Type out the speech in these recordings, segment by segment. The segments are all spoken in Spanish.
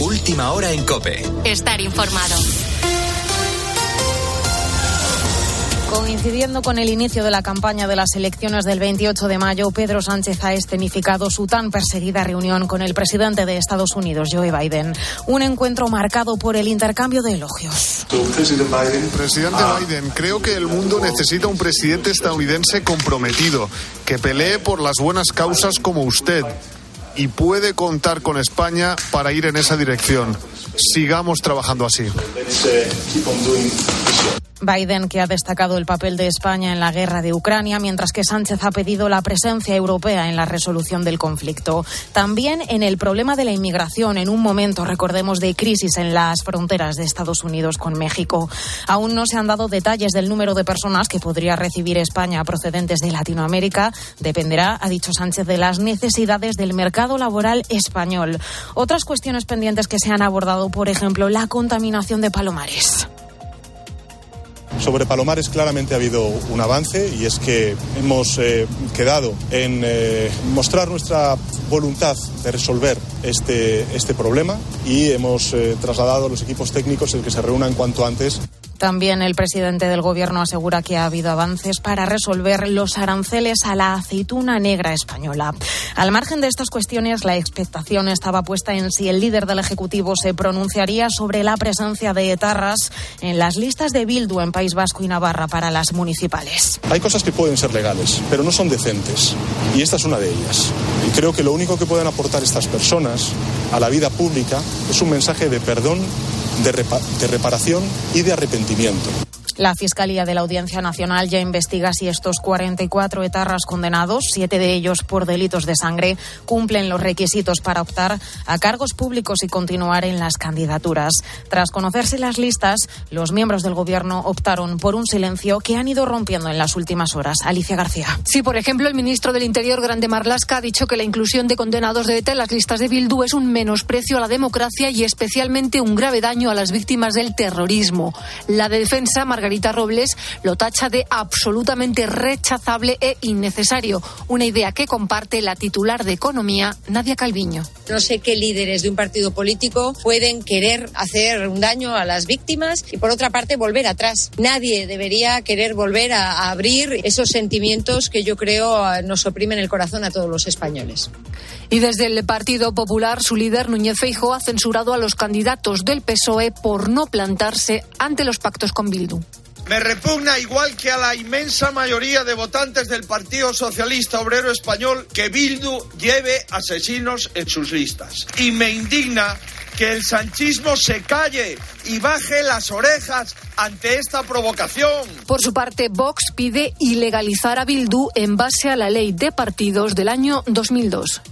Última hora en Cope. Estar informado. Coincidiendo con el inicio de la campaña de las elecciones del 28 de mayo, Pedro Sánchez ha escenificado su tan perseguida reunión con el presidente de Estados Unidos, Joe Biden. Un encuentro marcado por el intercambio de elogios. Presidente Biden, creo que el mundo necesita un presidente estadounidense comprometido, que pelee por las buenas causas como usted y puede contar con España para ir en esa dirección. Sigamos trabajando así. Biden, que ha destacado el papel de España en la guerra de Ucrania, mientras que Sánchez ha pedido la presencia europea en la resolución del conflicto. También en el problema de la inmigración, en un momento, recordemos, de crisis en las fronteras de Estados Unidos con México. Aún no se han dado detalles del número de personas que podría recibir España procedentes de Latinoamérica. Dependerá, ha dicho Sánchez, de las necesidades del mercado laboral español. Otras cuestiones pendientes que se han abordado, por ejemplo, la contaminación de palomares. Sobre Palomares claramente ha habido un avance y es que hemos eh, quedado en eh, mostrar nuestra voluntad de resolver este, este problema y hemos eh, trasladado a los equipos técnicos el que se reúnan cuanto antes. También el presidente del Gobierno asegura que ha habido avances para resolver los aranceles a la aceituna negra española. Al margen de estas cuestiones, la expectación estaba puesta en si el líder del Ejecutivo se pronunciaría sobre la presencia de etarras en las listas de Bildu en País Vasco y Navarra para las municipales. Hay cosas que pueden ser legales, pero no son decentes. Y esta es una de ellas. Y creo que lo único que pueden aportar estas personas a la vida pública es un mensaje de perdón de, repa de, reparación y de arrepentimiento sentimiento. La Fiscalía de la Audiencia Nacional ya investiga si estos 44 etarras condenados, siete de ellos por delitos de sangre, cumplen los requisitos para optar a cargos públicos y continuar en las candidaturas. Tras conocerse las listas, los miembros del Gobierno optaron por un silencio que han ido rompiendo en las últimas horas. Alicia García. Sí, por ejemplo, el ministro del Interior, Grande Marlasca, ha dicho que la inclusión de condenados de ETA en las listas de Bildu es un menosprecio a la democracia y especialmente un grave daño a las víctimas del terrorismo. La de defensa, Margarita Robles lo tacha de absolutamente rechazable e innecesario, una idea que comparte la titular de Economía, Nadia Calviño. No sé qué líderes de un partido político pueden querer hacer un daño a las víctimas y, por otra parte, volver atrás. Nadie debería querer volver a, abrir esos sentimientos que yo creo nos oprimen el corazón a todos los españoles. Y desde el Partido Popular, su líder Núñez Feijo ha censurado a los candidatos del PSOE por no plantarse ante los pactos con Bildu. Me repugna, igual que a la inmensa mayoría de votantes del Partido Socialista Obrero Español, que Bildu lleve asesinos en sus listas. Y me indigna que el sanchismo se calle y baje las orejas ante esta provocación. Por su parte, Vox pide ilegalizar a Bildu en base a la ley de partidos del año 2002.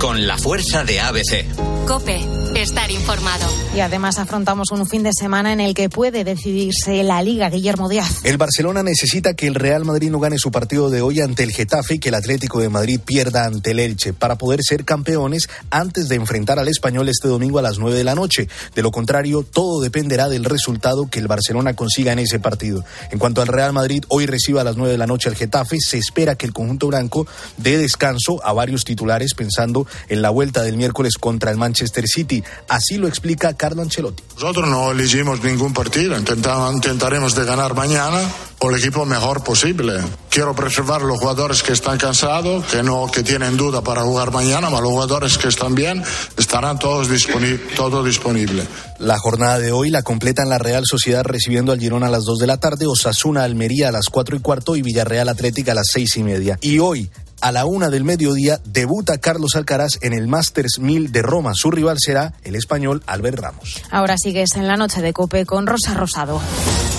Con la fuerza de ABC. Cope, estar informado. Y además afrontamos un fin de semana en el que puede decidirse la Liga Guillermo Díaz. El Barcelona necesita que el Real Madrid no gane su partido de hoy ante el Getafe y que el Atlético de Madrid pierda ante el Elche para poder ser campeones antes de enfrentar al Español este domingo a las 9 de la noche. De lo contrario, todo dependerá del resultado que el Barcelona consiga en ese partido. En cuanto al Real Madrid, hoy recibe a las 9 de la noche al Getafe. Se espera que el conjunto blanco dé descanso a varios titulares pensando en la vuelta del miércoles contra el Manchester City. Así lo explica Carlo Ancelotti. Nosotros no elegimos ningún partido, intentamos, intentaremos de ganar mañana o el equipo mejor posible. Quiero preservar los jugadores que están cansados, que no que tienen duda para jugar mañana, pero los jugadores que están bien estarán todos disponibles, todo disponible. La jornada de hoy la completan la Real Sociedad recibiendo al Girona a las 2 de la tarde, Osasuna Almería a las 4 y cuarto y Villarreal Atlética a las 6 y media. Y hoy a la una del mediodía debuta Carlos Alcaraz en el Masters 1000 de Roma. Su rival será el español Albert Ramos. Ahora sigues en la noche de Cope con Rosa Rosado.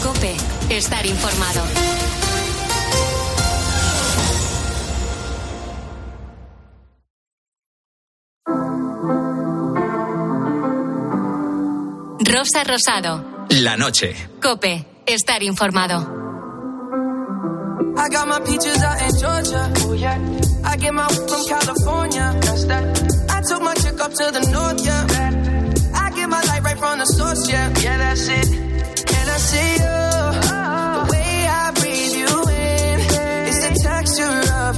Cope, estar informado. Rosa Rosado. La noche. Cope, estar informado. I got my peaches out in Georgia. Oh, yeah. I get my from California. That's that. I took my chick up to the north, yeah. That. I get my light right from the source, yeah. Yeah, that's it. And I see you.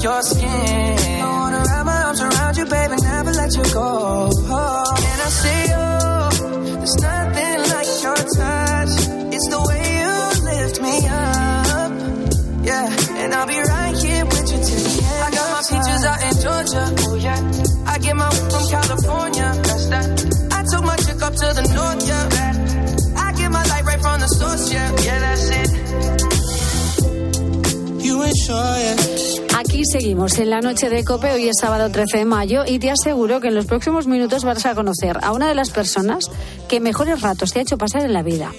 your skin. I wanna wrap my arms around you, baby, never let you go. Oh, and I say, oh, there's nothing like your touch. It's the way you lift me up. Yeah, and I'll be right here with you till the end. I got my peaches out in Georgia. Oh, yeah. I get my whip from California. That's that. I took my chick up to the north, yeah. I get my light right from the source, yeah. Yeah, that's it. Seguimos en la noche de Cope. Hoy es sábado 13 de mayo y te aseguro que en los próximos minutos vas a conocer a una de las personas que mejores ratos te ha hecho pasar en la vida.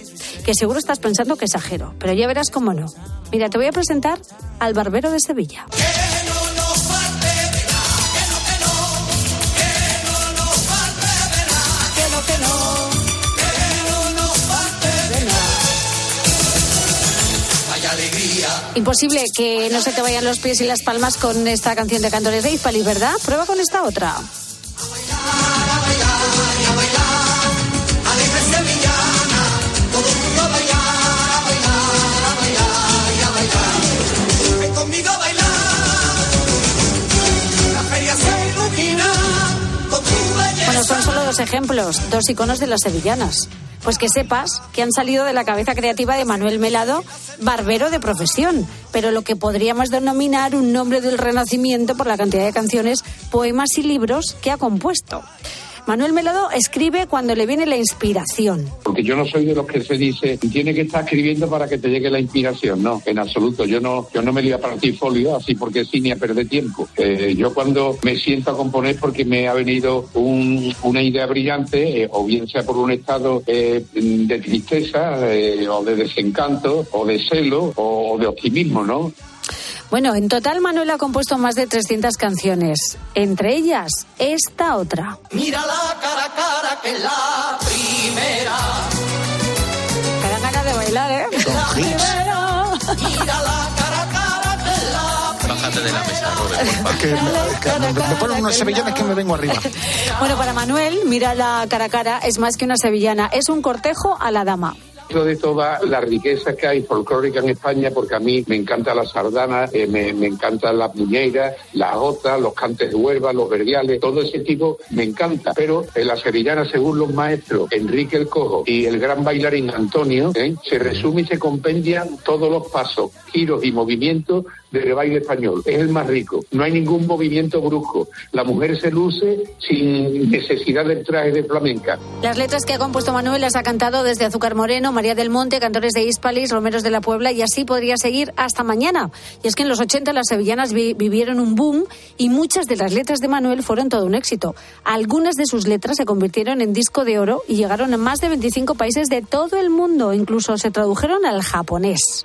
Que seguro estás pensando que exagero, pero ya verás cómo no. Mira, te voy a presentar al barbero de Sevilla. Imposible que no se te vayan los pies y las palmas con esta canción de Cantores de Izpali, ¿verdad? Prueba con esta otra. Bueno, son solo dos ejemplos, dos iconos de las sevillanas. Pues que sepas que han salido de la cabeza creativa de Manuel Melado, barbero de profesión, pero lo que podríamos denominar un nombre del Renacimiento por la cantidad de canciones, poemas y libros que ha compuesto. Manuel Melado escribe cuando le viene la inspiración. Porque yo no soy de los que se dice, tiene que estar escribiendo para que te llegue la inspiración. No, en absoluto. Yo no, yo no me voy a partir folio así porque sí ni a perder tiempo. Eh, yo cuando me siento a componer porque me ha venido una idea brillante, eh, o bien sea por un estado eh, de tristeza, o de desencanto, o de celo, o de optimismo, ¿no? Bueno, en total Manuel ha compuesto más de 300 canciones, entre ellas esta otra. Mira la cara a cara que la primera. Cada gana de bailar, ¿eh? La primera. Mira la cara a cara que la Bájate de la mesa, Robert, por favor. Que me, que me- me ponen unos sevillanes que me vengo arriba. Bueno, para Manuel, mira la cara a cara, es más que una sevillana, es un cortejo a la dama. De toda la riqueza que hay folclórica en España, porque a mí me encanta la sardana, eh, me, me encanta la puñeira, la gota, los cantes de Huelva, los verdiales, todo ese tipo me encanta. Pero en la sevillana, según los maestros Enrique el Cojo y el gran bailarín Antonio, ¿eh? se resume y se compendian todos los pasos, giros y movimientos del baile español. Es el más rico. No hay ningún movimiento brusco. La mujer se luce sin necesidad del traje de flamenca. Las letras que ha compuesto Manuel las ha cantado desde Azúcar Moreno, María del Monte, Cantores de Hispalis, Romeros de la Puebla y así podría seguir hasta mañana. Y es que en los 80 las sevillanas vi- vivieron un boom y muchas de las letras de Manuel fueron todo un éxito. Algunas de sus letras se convirtieron en disco de oro y llegaron a más de 25 países de todo el mundo, incluso se tradujeron al japonés.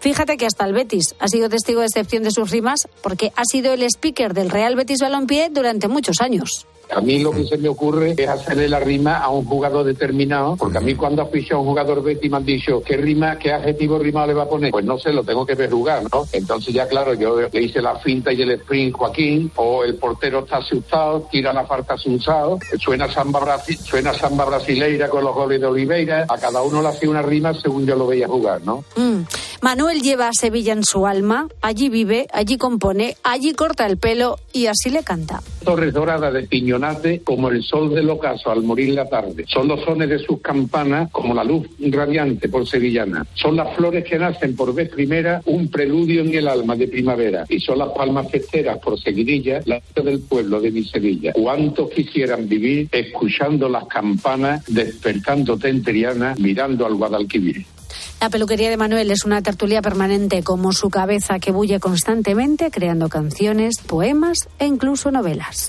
Fíjate que hasta el Betis ha sido testigo de excepción de sus rimas porque ha sido el speaker del Real Betis Balompié durante muchos años. A mí lo que se me ocurre es hacerle la rima a un jugador determinado, porque a mí cuando ha fichado a un jugador Betty me han dicho, ¿qué rima, qué adjetivo rimado le va a poner? Pues no sé, lo tengo que ver jugar, ¿no? Entonces ya claro, yo le hice la finta y el sprint Joaquín, o el portero está asustado, tira la falta asustado, suena samba, brasi- suena samba brasileira con los goles de Oliveira, a cada uno le hacía una rima según yo lo veía jugar, ¿no? Mm. Manuel lleva a Sevilla en su alma, allí vive, allí compone, allí corta el pelo y así le canta. Torres doradas de piñonate como el sol del ocaso al morir la tarde. Son los sones de sus campanas como la luz radiante por sevillana. Son las flores que nacen por vez primera un preludio en el alma de primavera. Y son las palmas festeras por seguidilla la del pueblo de mi Sevilla. Cuántos quisieran vivir escuchando las campanas, despertándote en Triana, mirando al Guadalquivir. La peluquería de Manuel es una tertulia permanente como su cabeza que bulle constantemente creando canciones, poemas e incluso novelas.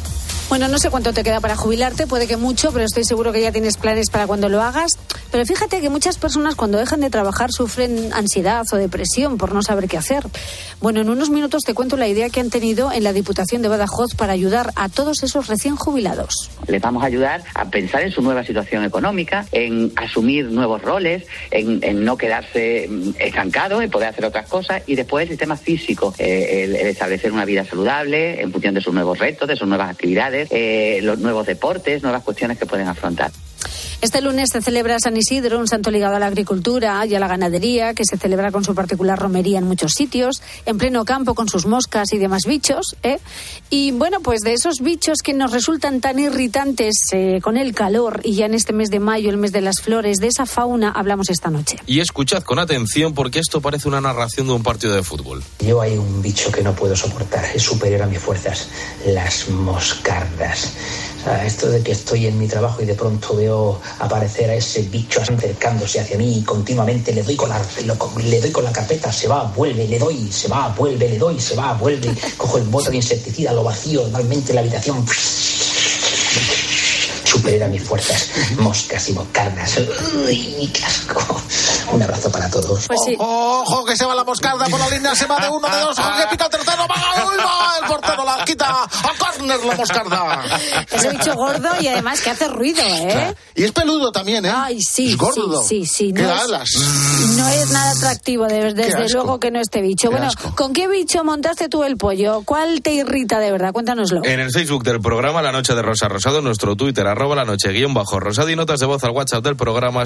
Bueno, no sé cuánto te queda para jubilarte, puede que mucho, pero estoy seguro que ya tienes planes para cuando lo hagas. Pero fíjate que muchas personas cuando dejan de trabajar sufren ansiedad o depresión por no saber qué hacer. Bueno, en unos minutos te cuento la idea que han tenido en la Diputación de Badajoz para ayudar a todos esos recién jubilados. Les vamos a ayudar a pensar en su nueva situación económica, en asumir nuevos roles, en, no quedarse mm, estancados, en poder hacer otras cosas y después el sistema físico, eh, el, el establecer una vida saludable en función de sus nuevos retos, de sus nuevas actividades, eh, los nuevos deportes, nuevas cuestiones que pueden afrontar. Este lunes se celebra San Isidro, un santo ligado a la agricultura y a la ganadería, que se celebra con su particular romería en muchos sitios, en pleno campo con sus moscas y demás bichos. ¿eh? Y bueno, pues de esos bichos que nos resultan tan irritantes eh, con el calor y ya en este mes de mayo, el mes de las flores, de esa fauna hablamos esta noche. Y escuchad con atención porque esto parece una narración de un partido de fútbol. Yo hay un bicho que no puedo soportar, es superior a mis fuerzas, las moscardas. Esto de que estoy en mi trabajo y de pronto veo aparecer a ese bicho acercándose hacia mí y continuamente le doy con la, le doy con la carpeta, se va, vuelve, le doy, se va, vuelve, le doy, se va, vuelve, cojo el bote de insecticida, lo vacío totalmente en la habitación. Supera mis fuerzas, moscas y mocardas. Uy, qué asco. Un abrazo para todos. Pues sí. Ojo que se va la moscarda por la línea, se va de uno, de dos, ojo que pica el tercero, va, uy, va, el portero la quita, a córner la moscarda. Ese bicho gordo y además que hace ruido, ¿eh? Y es peludo también, ¿eh? Ay, sí, es gordo. sí, sí, sí. No es- alas. No es nada atractivo, de- desde asco. luego que no este bicho. Qué bueno, asco. ¿con qué bicho montaste tú el pollo? ¿Cuál te irrita de verdad? Cuéntanoslo. En el Facebook del programa La Noche de Rosa Rosado, nuestro Twitter, arroba la noche guion bajo rosado y notas de voz al WhatsApp del programa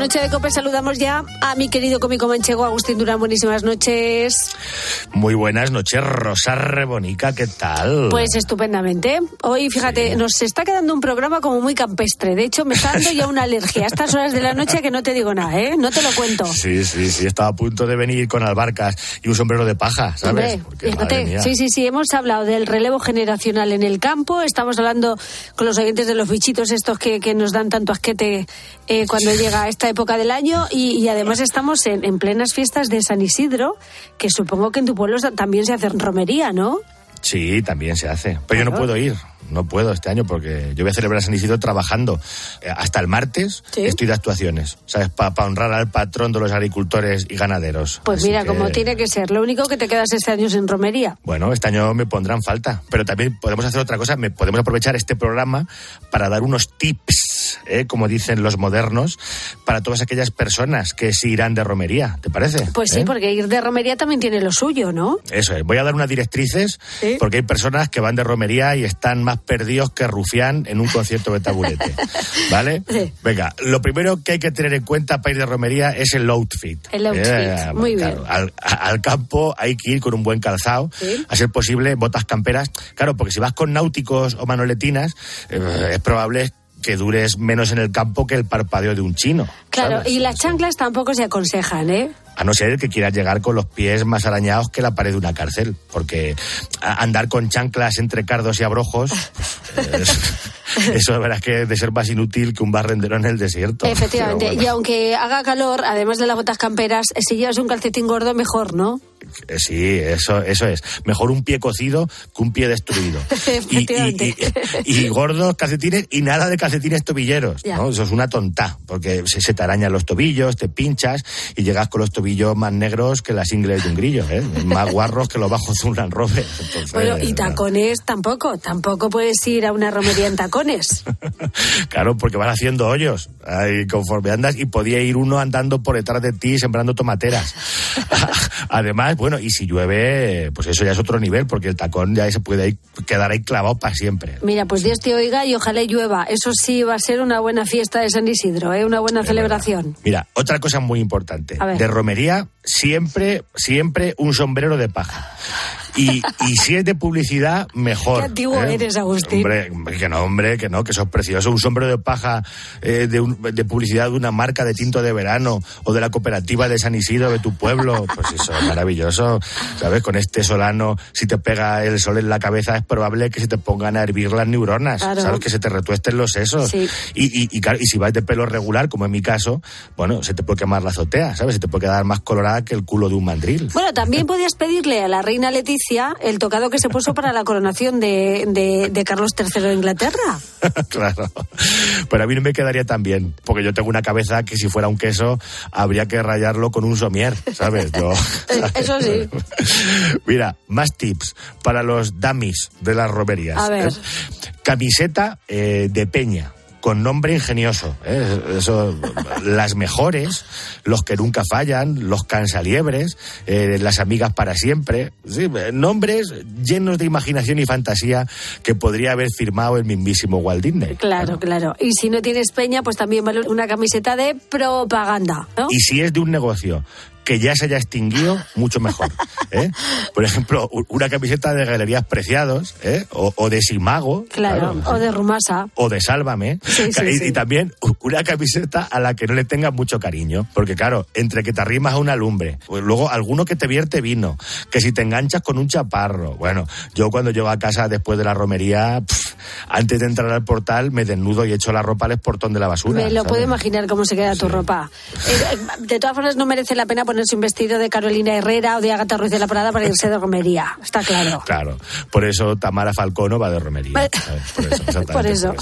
Noche de Cope saludamos ya a mi querido cómico manchego Agustín Durán. Buenísimas noches. Muy buenas noches, Rosa Rebonica, ¿qué tal? Pues estupendamente. Hoy, fíjate, nos está quedando un programa como muy campestre. De hecho, me está dando ya una alergia a estas horas de la noche que no te digo nada, ¿eh? No te lo cuento. Sí, sí, sí, estaba a punto de venir con albarcas y un sombrero de paja, ¿sabes? Hombre, Porque, madre fíjate, mía. sí, sí, sí, hemos hablado del relevo generacional en el campo, estamos hablando con los oyentes de los bichitos estos que, que nos dan tanto asquete eh, cuando llega esta época del año y, y además estamos en, en plenas fiestas de San Isidro, que supongo que en tu pueblo también se hacen romería, ¿no? Sí, también se hace. Pero yo no puedo ir, no puedo este año porque yo voy a celebrar San Isidro trabajando. Eh, Hasta el martes Sí. estoy de actuaciones, ¿sabes? Para honrar al patrón de los agricultores y ganaderos. Pues Así mira, que, como tiene que ser. Lo único que te quedas este año es en romería. Bueno, este año me pondrán falta, pero también podemos hacer otra cosa, me, podemos aprovechar este programa para dar unos tips, ¿eh? como dicen los modernos, para todas aquellas personas que se irán de romería, ¿te parece? Pues sí, ¿Eh? porque ir de romería también tiene lo suyo, ¿no? Eso es, voy a dar unas directrices porque hay personas que van de romería y están más perdidos que rufián en un concierto de tabulete. ¿Vale? Venga, lo primero que hay que tener en cuenta para ir de romería es el outfit. El outfit, muy bien. Al, al campo hay que ir con un buen calzado, Sí. a ser posible, botas camperas. Claro, porque si vas con náuticos o manoletinas, eh, es probable que dures menos en el campo que el parpadeo de un chino. Claro, ¿sabes? y las chanclas tampoco se aconsejan, ¿eh? A no ser que quieras llegar con los pies más arañados que la pared de una cárcel. Porque andar con chanclas entre cardos y abrojos, pues, es- eso la verdad es que de ser más inútil que un barrendero en el desierto. Efectivamente, y aunque haga calor, además de las botas camperas, si llevas un calcetín gordo, mejor, ¿no? Eh, sí, eso, eso es. Mejor un pie cocido que un pie destruido. Y, y- Efectivamente. y- y gordos calcetines y nada de calcetines tobilleros. ¿no? Eso es una tonta, porque se, se te arañan los tobillos, te pinchas y llegas con los tobillos más negros que las ingles de un grillo, ¿eh? más guarros que los bajos de un Land Rover. Entonces, Bueno, y no. tacones tampoco, tampoco puedes ir a una romería en tacones. Claro, porque van haciendo hoyos ahí conforme andas y podía ir uno andando por detrás de ti sembrando tomateras. Además, bueno, y si llueve, pues eso ya es otro nivel, porque el tacón ya se puede ahí quedar ahí clavado para siempre. Mira, pues Dios te oiga y ojalá llueva. Eso sí va a ser una buena fiesta de San Isidro, ¿eh? una buena celebración. Mira, otra cosa muy importante. De romería, siempre, siempre un sombrero de paja. Y, y si es de publicidad, mejor. Qué antiguo ¿eh? eres, Agustín. Hombre, que no, hombre, que no, que eso es precioso. Un sombrero de paja eh, de, un- de publicidad de una marca de tinto de verano o de la cooperativa de San Isidro de tu pueblo. Pues eso es maravilloso. ¿Sabes? Con este solano, si te pega el sol en la cabeza, es probable que se te pongan a hervir las neuronas. Claro. ¿Sabes? Que se te retuesten los sesos. Sí. Y, y, y, claro, y si vas de pelo regular, como en mi caso, bueno, se te puede quemar la azotea, ¿sabes? Se te puede quedar más colorada que el culo de un mandril. Bueno, también podías pedirle a la reina Leticia el tocado que se puso para la coronación de, de- de Carlos III de Inglaterra. claro. Pero a mí no me quedaría tan bien, porque yo tengo una cabeza que si fuera un queso habría que rayarlo con un somier, ¿sabes? Yo- Eso sí. Mira, más tips para los dummies de las romerías. A ver. ¿eh? Camiseta eh, de peña. Con nombre ingenioso. ¿eh? Eso, las mejores, los que nunca fallan, los cansaliebres, eh, las amigas para siempre. Sí, nombres llenos de imaginación y fantasía que podría haber firmado el mismísimo Walt Disney. Claro, claro. Y si no tienes peña, pues también vale una camiseta de propaganda, ¿no? Y si es de un negocio que ya se haya extinguido, mucho mejor. ¿eh? Por ejemplo, una camiseta de Galerías Preciados, ¿eh? o, o de Simago. Claro, o de Rumasa. o de Sálvame. Sí, sí, y, sí. y también una camiseta a la que no le tengas mucho cariño. Porque claro, entre que te arrimas a una lumbre, pues luego alguno que te vierte vino, que si te enganchas con un chaparro. Bueno, yo cuando llego a casa después de la romería, antes de entrar al portal, me desnudo y echo la ropa al portón de la basura. Me lo ¿sabes? puedo imaginar cómo se queda tu ropa. Eh, de todas formas, no merece la pena ponerse un vestido de Carolina Herrera o de Agatha Ruiz de la Prada para irse de romería. Está claro. Claro, por eso Tamara Falcono va de romería. Por eso, exactamente, Por eso.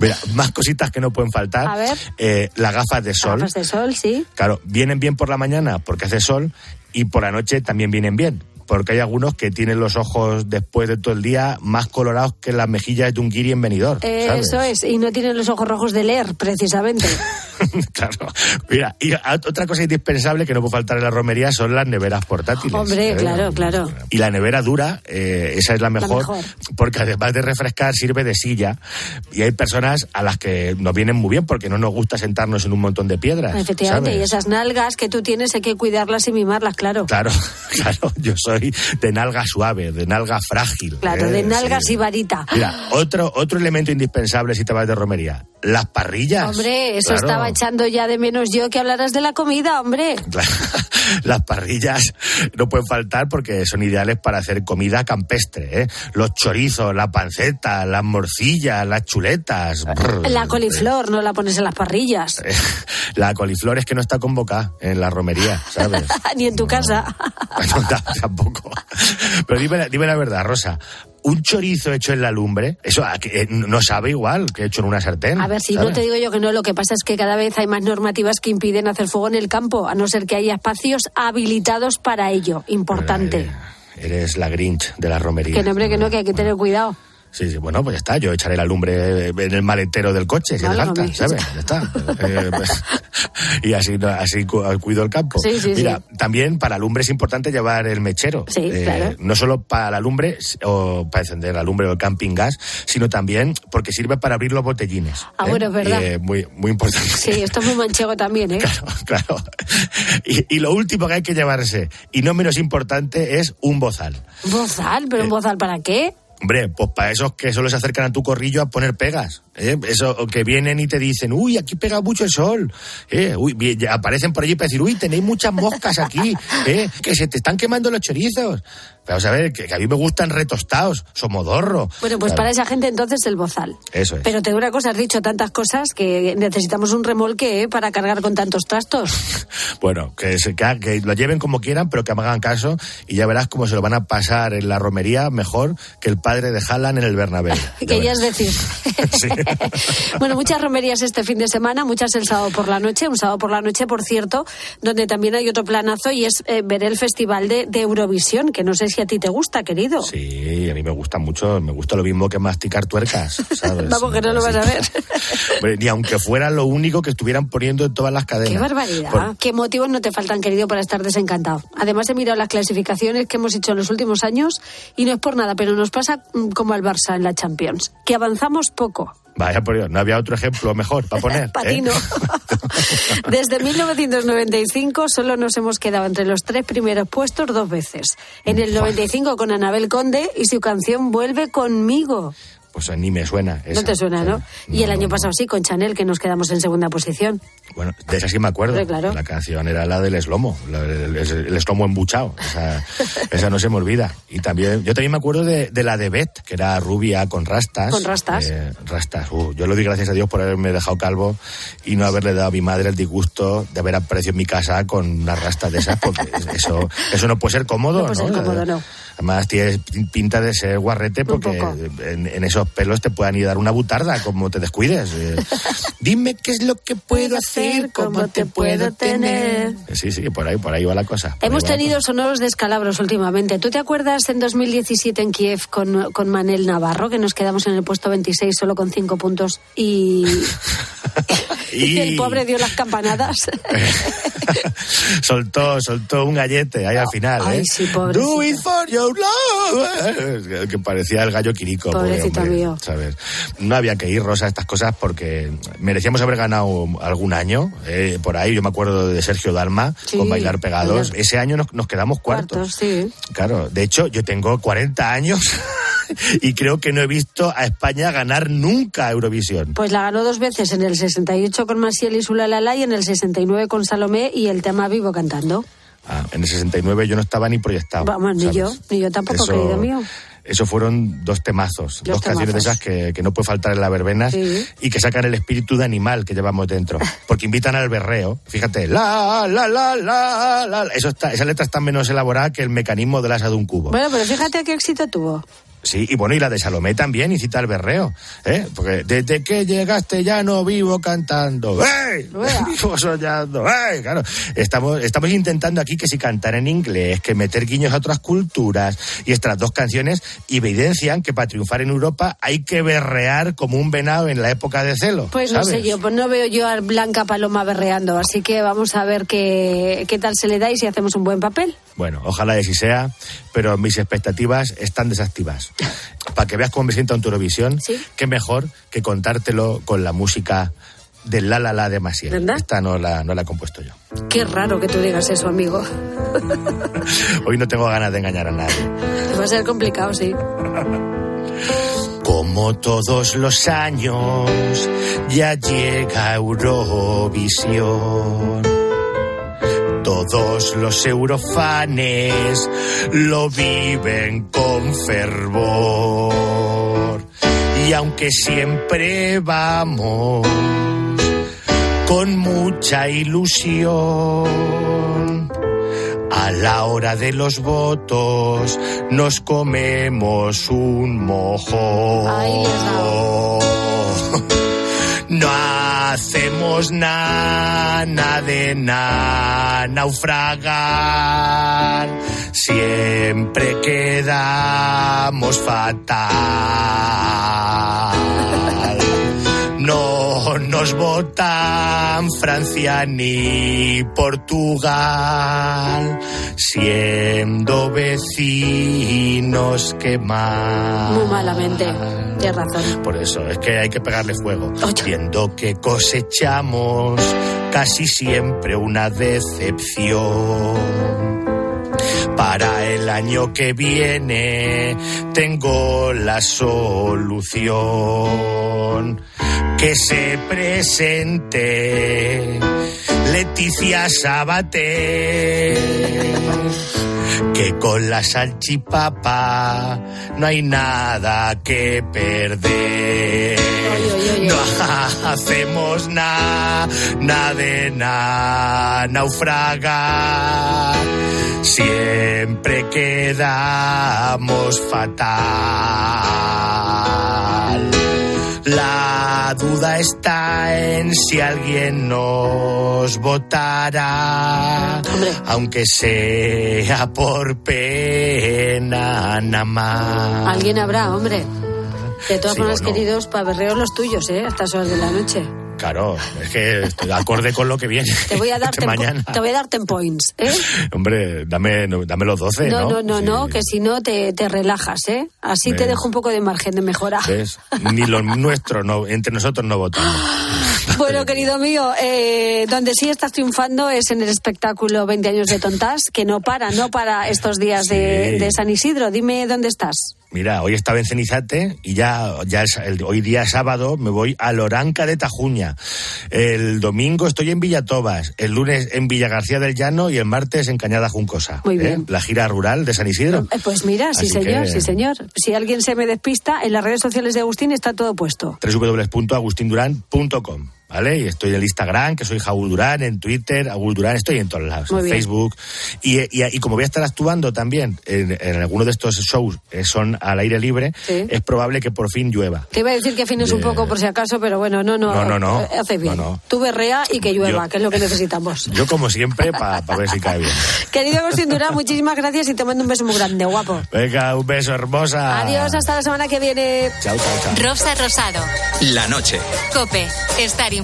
Mira, más cositas que no pueden faltar. A ver. Eh, las gafas de sol. Gafas de sol, sí. Claro, vienen bien por la mañana porque hace sol y por la noche también vienen bien. Porque hay algunos que tienen los ojos después de todo el día más colorados que las mejillas de un guiri en venidor. Eh, eso es. Y no tienen los ojos rojos de leer, precisamente. claro. Mira, y otra cosa indispensable que no puede faltar en la romería son las neveras portátiles. Hombre, ¿eh? claro, claro. Y la nevera dura, eh, esa es la mejor, mejor. porque además de refrescar sirve de silla. Y hay personas a las que nos vienen muy bien porque no nos gusta sentarnos en un montón de piedras. Efectivamente. ¿sabes? Y esas nalgas que tú tienes hay que cuidarlas y mimarlas, claro. Claro, claro, yo soy de nalga suave, de nalga frágil. Claro, ¿eh? de nalgas Sí. y varita. Mira, otro, otro elemento indispensable si te vas de romería, las parrillas. Hombre, eso Claro. estaba echando ya de menos yo que hablaras de la comida, hombre. Las parrillas no pueden faltar porque son ideales para hacer comida campestre. ¿eh? Los chorizos, la panceta, las morcillas, las chuletas. La coliflor no la pones en las parrillas. La coliflor es que no está convocada en la romería, ¿sabes? Ni en tu casa. No, ta- tampoco. Pero dime, dime la verdad, Rosa. Un chorizo hecho en la lumbre, eso ¿a qué? Eh, no sabe igual que hecho en una sartén. A ver, si no ¿sabes? te digo yo que no, lo que pasa es que cada vez hay más normativas que impiden hacer fuego en el campo, a no ser que haya espacios habilitados para ello. Importante. Eres la Grinch de la romería. Que no, hombre, que no, que hay que tener cuidado. Sí, sí, bueno, pues ya está. Yo echaré la lumbre en el maletero del coche, hace Vale. ¿sabes? Ya está. Eh, y así, así cu- cuido el campo. Sí, sí, Mira, sí. también para lumbre es importante llevar el mechero. Sí, claro. No solo para la lumbre o para encender la lumbre o el camping gas, sino también porque sirve para abrir los botellines. Ah, ¿eh? bueno, es verdad. Eh, muy, muy importante. Sí, esto es muy manchego también, ¿eh? Claro. Y, y lo último que hay que llevarse, y no menos importante, es un bozal. Bozal, pero un bozal para qué? Hombre, pues para esos que solo se acercan a tu corrillo a poner pegas. ¿Eh? Eso, que vienen y te dicen, uy, aquí pega mucho el sol. ¿eh? Uy, aparecen por allí para decir, uy, tenéis muchas moscas aquí, ¿eh? que se te están quemando los chorizos. Vamos a ver, que, que a mí me gustan retostados, somodorro. Bueno, pues para esa gente entonces el bozal. Eso es. Pero te digo una cosa, has dicho tantas cosas que necesitamos un remolque ¿eh? para cargar con tantos trastos. Bueno, que, se, que, que lo lleven como quieran, pero que me hagan caso y ya verás cómo se lo van a pasar en la romería mejor que el padre de Haaland en el Bernabéu. que ya es decir. bueno, muchas romerías este fin de semana, muchas el sábado por la noche, un sábado por la noche, por cierto, donde también hay otro planazo y es eh, ver el festival de, de Eurovisión, que no sé si a ti te gusta, querido. Sí, a mí me gusta mucho, me gusta lo mismo que masticar tuercas, ¿sabes? Vamos, que no lo vas a ver. Hombre, ni aunque fuera lo único que estuvieran poniendo en todas las cadenas. Qué barbaridad. Por- ¿Qué motivos no te faltan, querido, para estar desencantado? Además, he mirado las clasificaciones que hemos hecho en los últimos años y no es por nada, pero nos pasa mm, como al Barça en la Champions, que avanzamos poco. Vaya por Dios, no había otro ejemplo mejor para poner. ¿eh? ti no. Desde 1995 solo nos hemos quedado entre los tres primeros puestos dos veces. En el 95 con Anabel Conde y su canción Vuelve conmigo. Pues ni me suena. No esa. te suena, ¿no? Y el año pasado sí, con Chanel, que nos quedamos en segunda posición. Bueno, de esa sí me acuerdo. Claro. La canción era la del eslomo, la el, el eslomo embuchado. Esa, esa no se me olvida. Y también, yo también me acuerdo de, de la de Beth, que era rubia con rastas. Con rastas. Eh, rastas. Uh, yo le doy gracias a Dios por haberme dejado calvo y no haberle dado a mi madre el disgusto de haber aparecido en mi casa con unas rastas de esas, porque eso, eso no puede ser cómodo, No puede ser cómodo, no. Además, tienes pinta de ser guarrete porque en, en esos pelos te puedan ir a dar una butarda como te descuides. Eh, Dime qué es lo que puedo hacer, cómo te puedo tener. Sí, sí, por ahí, por ahí va la cosa. Hemos tenido sonoros descalabros últimamente. ¿Tú te acuerdas en 2017 en Kiev con, con Manel Navarro, que nos quedamos en el puesto 26 solo con cinco puntos y, Y el pobre dio las campanadas. soltó, soltó un gallete ahí al final, Ay, ¿eh? sí. Do it for your love. Que parecía el gallo quirico. pobre Pobrecito mío. ¿sabes? No había que ir, Rosa, a estas cosas porque merecíamos haber ganado algún año. eh, por ahí, yo me acuerdo de Sergio Dalma Sí, con Bailar Pegados. bailar. Ese año nos, nos quedamos cuartos. Cuartos, sí. Claro, de hecho, yo tengo 40 años y creo que no he visto a España ganar nunca Eurovisión. Pues la ganó dos veces, en el 68 con Masiel y Sulalala y en el 69 con Salomé y el tema vivo cantando. Ah, en el 69 yo no estaba ni proyectado. Vamos, ni ¿sabes? yo, ni yo tampoco, Eso- querido mío. Eso fueron dos temazos, dos, canciones de temazos. esas que, que no puede faltar en las verbenas Sí. y que sacan el espíritu de animal que llevamos dentro. Porque invitan al berreo. Fíjate, la, la, la, la, la. Eso está, esa letra está menos elaborada que el mecanismo del asa de un cubo. Bueno, pero fíjate qué éxito tuvo. Sí, y bueno, y la de Salomé también incita al berreo, ¿eh? Porque desde que llegaste ya no vivo cantando, ¡Ey! Vivo soñando, ¡Ey! Claro, estamos, estamos intentando aquí que si cantar en inglés, que meter guiños a otras culturas, y estas dos canciones evidencian que para triunfar en Europa hay que berrear como un venado en la época de celo. Pues no sé yo, pues no veo yo a Blanca Paloma berreando, así que vamos a ver qué, qué tal se le da y si hacemos un buen papel. Bueno, ojalá así sea, pero mis expectativas están desactivas. Para que veas cómo me siento en tu Eurovisión, qué mejor que contártelo con la música del La La La de Maciel. ¿Verdad? Esta no la, no la he compuesto yo. Qué raro que tú digas eso, amigo. Hoy no tengo ganas de engañar a nadie. Va a ser complicado, sí. Como todos los años, ya llega Eurovisión. Todos los eurofanes lo viven con fervor. Y aunque siempre vamos con mucha ilusión, a la hora de los votos nos comemos un mojón. No hacemos nada de nada, naufragar. Siempre quedamos fatal. No nos votan Francia ni Portugal, siendo vecinos que más. Muy malamente. Tienes razón. Por eso, es que hay que pegarle fuego. Viendo que cosechamos casi siempre una decepción. Para el año que viene tengo la solución. Que se presente Leticia Sabater. Que con la salchipapa no hay nada que perder. No hacemos nada, nada de nada, naufragar. Siempre quedamos fatal. La duda está en si alguien nos votará, aunque sea por pena nada más. Alguien habrá, hombre. De todas Sí formas, no. queridos, para berreos los tuyos, ¿eh? A estas horas de la noche. Claro, es que estoy de acorde con lo que viene. Te voy a dar, Este mañana. te voy a dar ten points, ¿eh? Hombre, dame, dame los 12, ¿no? No, no, no, no, que si no te, te relajas, ¿eh? Así te Ves. dejo un poco de margen de mejora. ¿Ves? Ni los nuestros, no, entre nosotros no votamos. Bueno, querido mío, eh, donde sí estás triunfando es en el espectáculo 20 años de tontas, que no para, no para estos días de, Sí. de San Isidro. Dime dónde estás. Mira, hoy estaba en Cenizate y ya, ya es- el- hoy día sábado me voy a Loranca de Tajuña. El domingo estoy en Villatobas, el lunes en Villa García del Llano y el martes en Cañada Juncosa. Muy ¿eh? bien. La gira rural de San Isidro. Eh, Pues mira, sí señor, que- sí señor. Si alguien se me despista, en las redes sociales de Agustín está todo puesto. www.agustindurán.com. ¿Vale? Y estoy en el Instagram, que soy Jaúl Durán, en Twitter, Agul Durán, estoy en todos lados, Muy en bien. Facebook. Y, y- y como voy a estar actuando también en, en alguno de estos shows que son al aire libre, Sí. es probable que por fin llueva. Te iba a decir que afines un poco por si acaso, pero bueno, no, no. No, no, no. eh, Haces bien. No, no. Tú berrea y que llueva, Yo- que es lo que necesitamos. Yo, como siempre, para ver si cae bien. Querido Agustín Durán, muchísimas gracias y te mando un beso muy grande, guapo. Venga, un beso hermosa. Adiós, hasta la semana que viene. Chao, chao, chao. Rosa Rosado. La noche. Cope. Estar informado.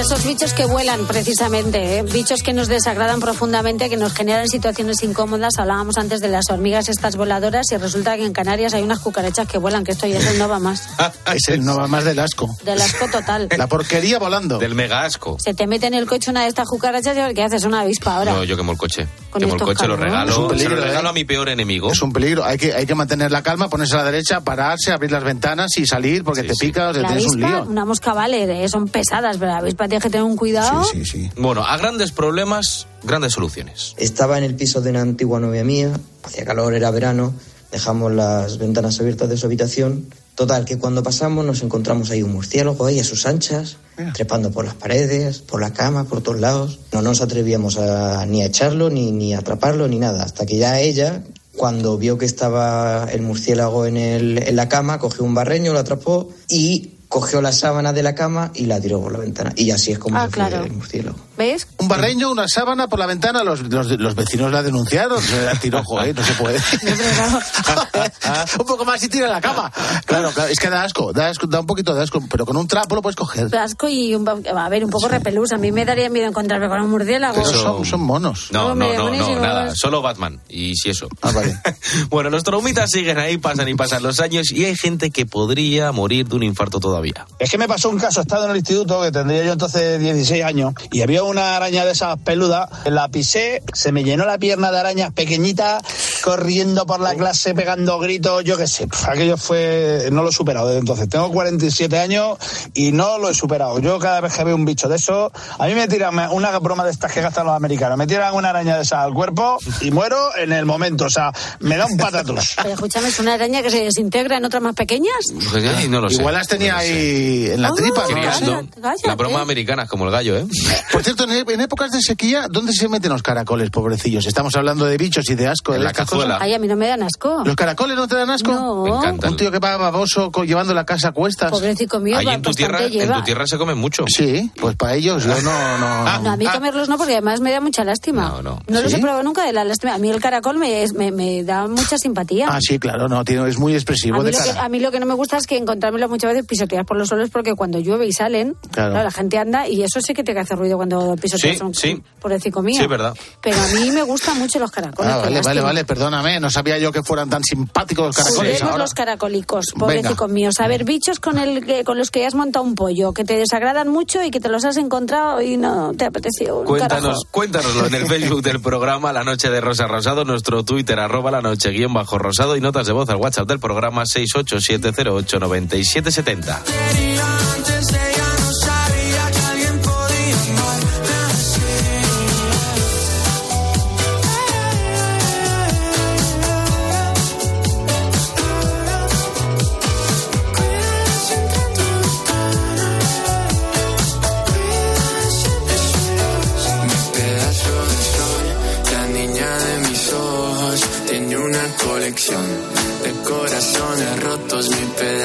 Esos bichos que vuelan precisamente, ¿eh? bichos que nos desagradan profundamente, que nos generan situaciones incómodas. Hablábamos antes de las hormigas estas voladoras y resulta que en Canarias hay unas cucarachas que vuelan, que esto ya es el no va más. Es el no va más del asco. Del asco total. La porquería volando. Del mega asco. Se te mete en el coche una de estas cucarachas y qué haces, una avispa ahora. No, yo quemo el coche. Con quemo el estos coche, lo regalo. Es un peligro, se lo regalo ¿eh? a mi peor enemigo. Es un peligro. Hay que, hay que mantener la calma, ponerse a la derecha, pararse, abrir las ventanas y salir porque te pica o te La tienes un avispa, lío. una mosca vale, eh, son pesadas, pero la avispa tienes que tener un cuidado. Sí, sí. Bueno, a grandes problemas, grandes soluciones. Estaba en el piso de una antigua novia mía, hacía calor, era verano, dejamos las ventanas abiertas de su habitación. Total, que cuando pasamos nos encontramos ahí un murciélago ahí a sus anchas, trepando por las paredes, por la cama, por todos lados. No nos atrevíamos a, ni a echarlo, ni, ni a atraparlo, ni nada. Hasta que ya ella, cuando vio que estaba el murciélago en, el, en la cama, cogió un barreño, lo atrapó y cogió la sábana de la cama y la tiró por la ventana. Y así es como Ah, se fue claro. el murciélago. ¿Ves? Un barreño, una sábana por la ventana, los, los, los vecinos la denunciaron, se la tiró, joder, no se puede. un poco más y tira la cama. Claro, claro, es que da asco, da asco, da un poquito de asco, pero con un trapo lo puedes coger. Asco y un, a ver, un poco repelús. A mí me daría miedo encontrarme con un murciélago. Pero son, son monos. No, no, no, no, nada. Solo Batman. Y si eso. Ah, vale. bueno, los traumitas siguen ahí, pasan y pasan los años y hay gente que podría morir de un infarto todavía. Es que me pasó un caso, estado en el instituto, que tendría yo entonces 16 años, y había una araña de esas peludas, la pisé, se me llenó la pierna de arañas pequeñitas, corriendo por la clase, pegando gritos, yo qué sé, aquello fue, no lo he superado desde entonces. Tengo 47 años y no lo he superado. Yo cada vez que veo un bicho de eso, a mí me tiran una broma de estas que gastan los americanos, me tiran una araña de esas al cuerpo y muero en el momento, o sea, me da un patatús. Pero escúchame, es una araña que se desintegra en otras más pequeñas. Pues y no lo sé. Igual las tenía No sé. ahí en la Ah, tripa, ¿no? Criando. cállate. La broma americana es como el gallo, ¿eh? Por cierto, en, en épocas de sequía, ¿dónde se meten los caracoles, pobrecillos? Estamos hablando de bichos y de asco. En de la estas cazuela. Ay, a mí no me dan asco. ¿Los caracoles no te dan asco? No. Me encanta. Un tío que va baboso co- llevando la casa a cuestas. Pobrecito mío, Ahí en tu, tierra, en lleva. tu tierra se comen mucho. Sí, pues para ellos yo no... no... No, a mí comerlos no, porque además me da mucha lástima. No, no. los ¿Sí? he probado nunca de la lástima. A mí el caracol me, es- me, me da mucha simpatía. Ah, sí, claro, no, tiene, es muy a, expresivo mí de lo que, cara. a mí lo que no me gusta es que encontrármelos muchas veces pisoteadas por los suelos porque cuando llueve y salen, Claro. claro, la gente anda y eso sí que te hace ruido cuando pisoteas Sí, un- sí. por el cico mío. Sí, verdad. Pero a mí me gustan mucho los caracoles. Ah, vale, vale, vale, perdóname, no sabía yo que fueran tan simpáticos los caracoles Juremos ahora. los caracolicos, pobrecicos míos. A ver, bichos con, el, que- con los que has montado un pollo, que te desagradan mucho y que te los has encontrado y no te apeteció un Cuéntanos, carajo. cuéntanoslo en el Facebook del programa La Noche de Rosa Rosado, nuestro Twitter arroba la noche guion bajo rosado y notas de voz al WhatsApp del programa 687089770.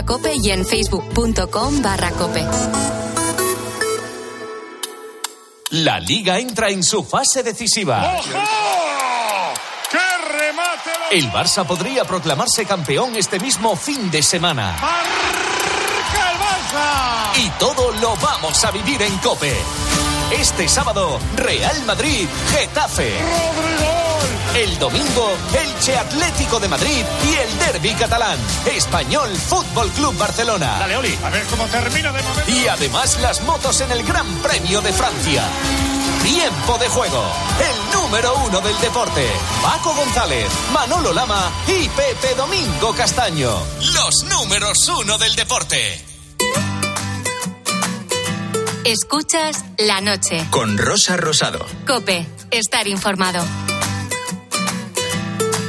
arroba cope y en facebook.com barra cope. La liga entra en su fase decisiva. ¡Qué remate! El Barça podría proclamarse campeón este mismo fin de semana. ¡Marca el Barça! Y todo lo vamos a vivir en Cope. Este sábado, Real Madrid, Getafe. ¡Rodrigo! El domingo, Elche Atlético de Madrid y el Derby catalán. Español Fútbol Club Barcelona. Dale, Oli, a ver cómo termina de momento. Y además las motos en el Gran Premio de Francia. Tiempo de juego. El número uno del deporte. Paco González, Manolo Lama y Pepe Domingo Castaño. Los números uno del deporte. Escuchas la noche. Con Rosa Rosado. Cope, estar informado.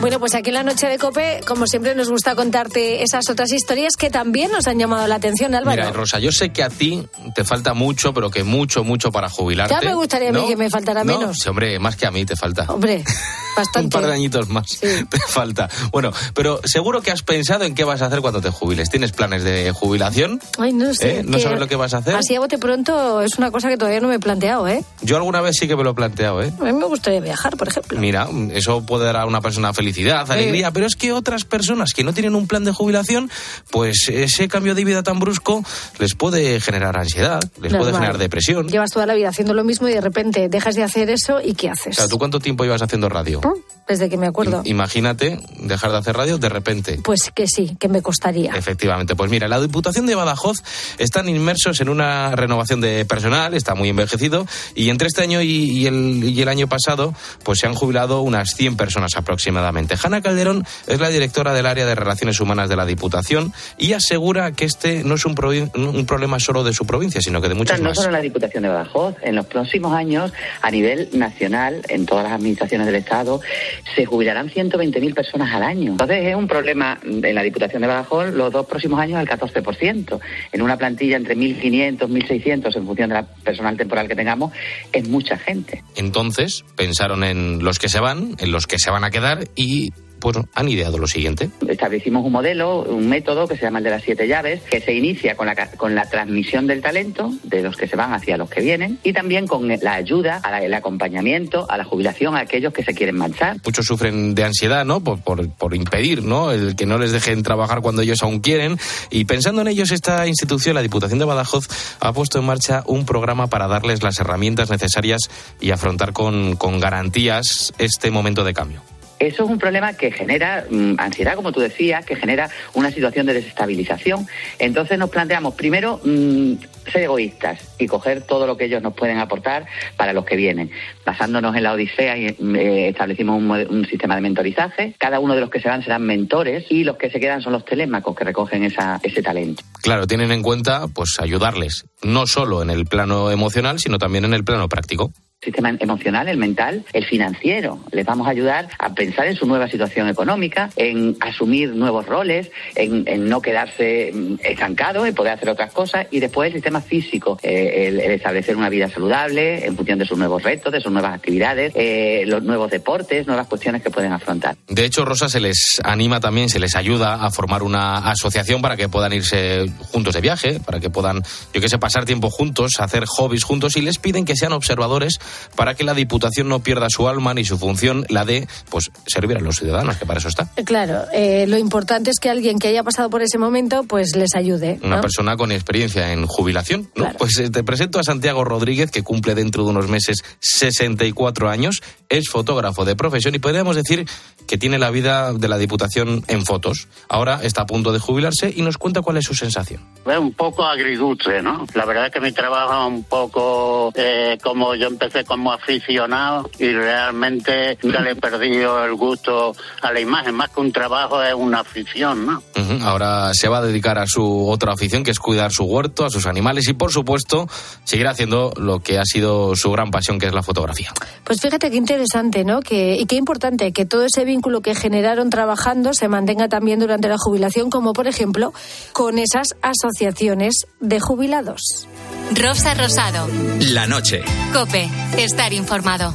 Bueno, pues aquí en la noche de Cope, como siempre, nos gusta contarte esas otras historias que también nos han llamado la atención, Álvaro. Mira, Rosa, yo sé que a ti te falta mucho, pero que mucho, mucho para jubilarte. ya me gustaría a mí que me faltara No, menos. sí, hombre, más que a mí te falta. Hombre, bastante. Un par de añitos más te falta. Bueno, pero seguro que has pensado en qué vas a hacer cuando te jubiles. ¿Tienes planes de jubilación? Ay, no sé. ¿Eh? ¿No sabes lo que vas a hacer? Así a bote pronto es una cosa que todavía no me he planteado, ¿eh? Yo alguna vez sí que me lo he planteado, ¿eh? A mí me gustaría viajar, por ejemplo. Mira, eso puede dar a una persona felicidad, alegría, pero es que otras personas que no tienen un plan de jubilación, pues ese cambio de vida tan brusco les puede generar ansiedad, les puede generar depresión. Llevas toda la vida haciendo lo mismo y de repente dejas de hacer eso y ¿qué haces? O sea, ¿tú cuánto tiempo llevas haciendo radio? Desde que me acuerdo. Imagínate dejar de hacer radio de repente. Pues que sí, que me costaría. Efectivamente, pues mira, la Diputación de Badajoz están inmersos en una renovación de personal, está muy envejecido, y entre este año y, y el, y el año pasado, pues se han jubilado unas 100 personas aproximadamente. Hanna Calderón es la directora del área de Relaciones Humanas de la Diputación y asegura que este no es un, un problema solo de su provincia, sino que de muchas no más. solo en la Diputación de Badajoz, en los próximos años, a nivel nacional, en todas las administraciones del Estado, se jubilarán 120.000 personas al año. Entonces es un problema en la Diputación de Badajoz los dos próximos años el 14%. En una plantilla entre 1.500, 1.600 en función de la personal temporal que tengamos, es mucha gente. Entonces pensaron en los que se van, en los que se van a quedar y pues han ideado lo siguiente. Establecimos un modelo, un método que se llama el de las siete llaves, que se inicia con la, con la transmisión del talento de los que se van hacia los que vienen y también con la ayuda, a la- el acompañamiento, a la jubilación a aquellos que se quieren marchar. muchos sufren de ansiedad, ¿no? Por, por, por impedir, ¿no? El que no les dejen trabajar cuando ellos aún quieren. Y pensando en ellos, esta institución, la Diputación de Badajoz, ha puesto en marcha un programa para darles las herramientas necesarias y afrontar con, con garantías este momento de cambio. Eso es un problema que genera mm, ansiedad, como tú decías, que genera una situación de desestabilización. Entonces nos planteamos primero mm, ser egoístas y coger todo lo que ellos nos pueden aportar para los que vienen. Basándonos en la Odisea, y, eh, establecimos un sistema de mentorizaje. Cada uno de los que se van serán mentores y los que se quedan son los telémacos que recogen esa, ese talento. Claro, tienen en cuenta, pues, ayudarles, no solo en el plano emocional, sino también en el plano práctico. Sistema emocional, el mental, el financiero. Les vamos a ayudar a pensar en su nueva situación económica, en asumir nuevos roles, en, no quedarse mm, estancado, en poder hacer otras cosas. Y después el sistema físico, eh, el, el establecer una vida saludable en función de sus nuevos retos, de sus nuevas actividades, eh, los nuevos deportes, nuevas cuestiones que pueden afrontar. De hecho, Rosa se les anima también, se les ayuda a formar una asociación para que puedan irse juntos de viaje, para que puedan, yo qué sé, pasar tiempo juntos, hacer hobbies juntos y les piden que sean observadores para que la Diputación no pierda su alma ni su función, la de, pues, servir a los ciudadanos, que para eso está. Claro, eh, lo importante es que alguien que haya pasado por ese momento, pues les ayude. Una ¿no? persona con experiencia en jubilación. ¿no? Pues eh, te presento a Santiago Rodríguez, que cumple dentro de unos meses 64 años, es fotógrafo de profesión y podríamos decir que tiene la vida de la Diputación en fotos. Ahora está a punto de jubilarse y nos cuenta cuál es su sensación. Es un poco agridulce, ¿no? La verdad es que mi trabajo es un poco eh, como yo empecé como aficionado y realmente ya le he perdido el gusto a la imagen. Más que un trabajo es una afición, ¿no? Ahora se va a dedicar a su otra afición, que es cuidar su huerto, a sus animales y, por supuesto, seguir haciendo lo que ha sido su gran pasión, que es la fotografía. Pues fíjate qué interesante, ¿no? Que, y qué importante que todo ese vínculo que generaron trabajando se mantenga también durante la jubilación, como por ejemplo con esas asociaciones de jubilados. Rosa Rosado. La noche. Cope, estar informado.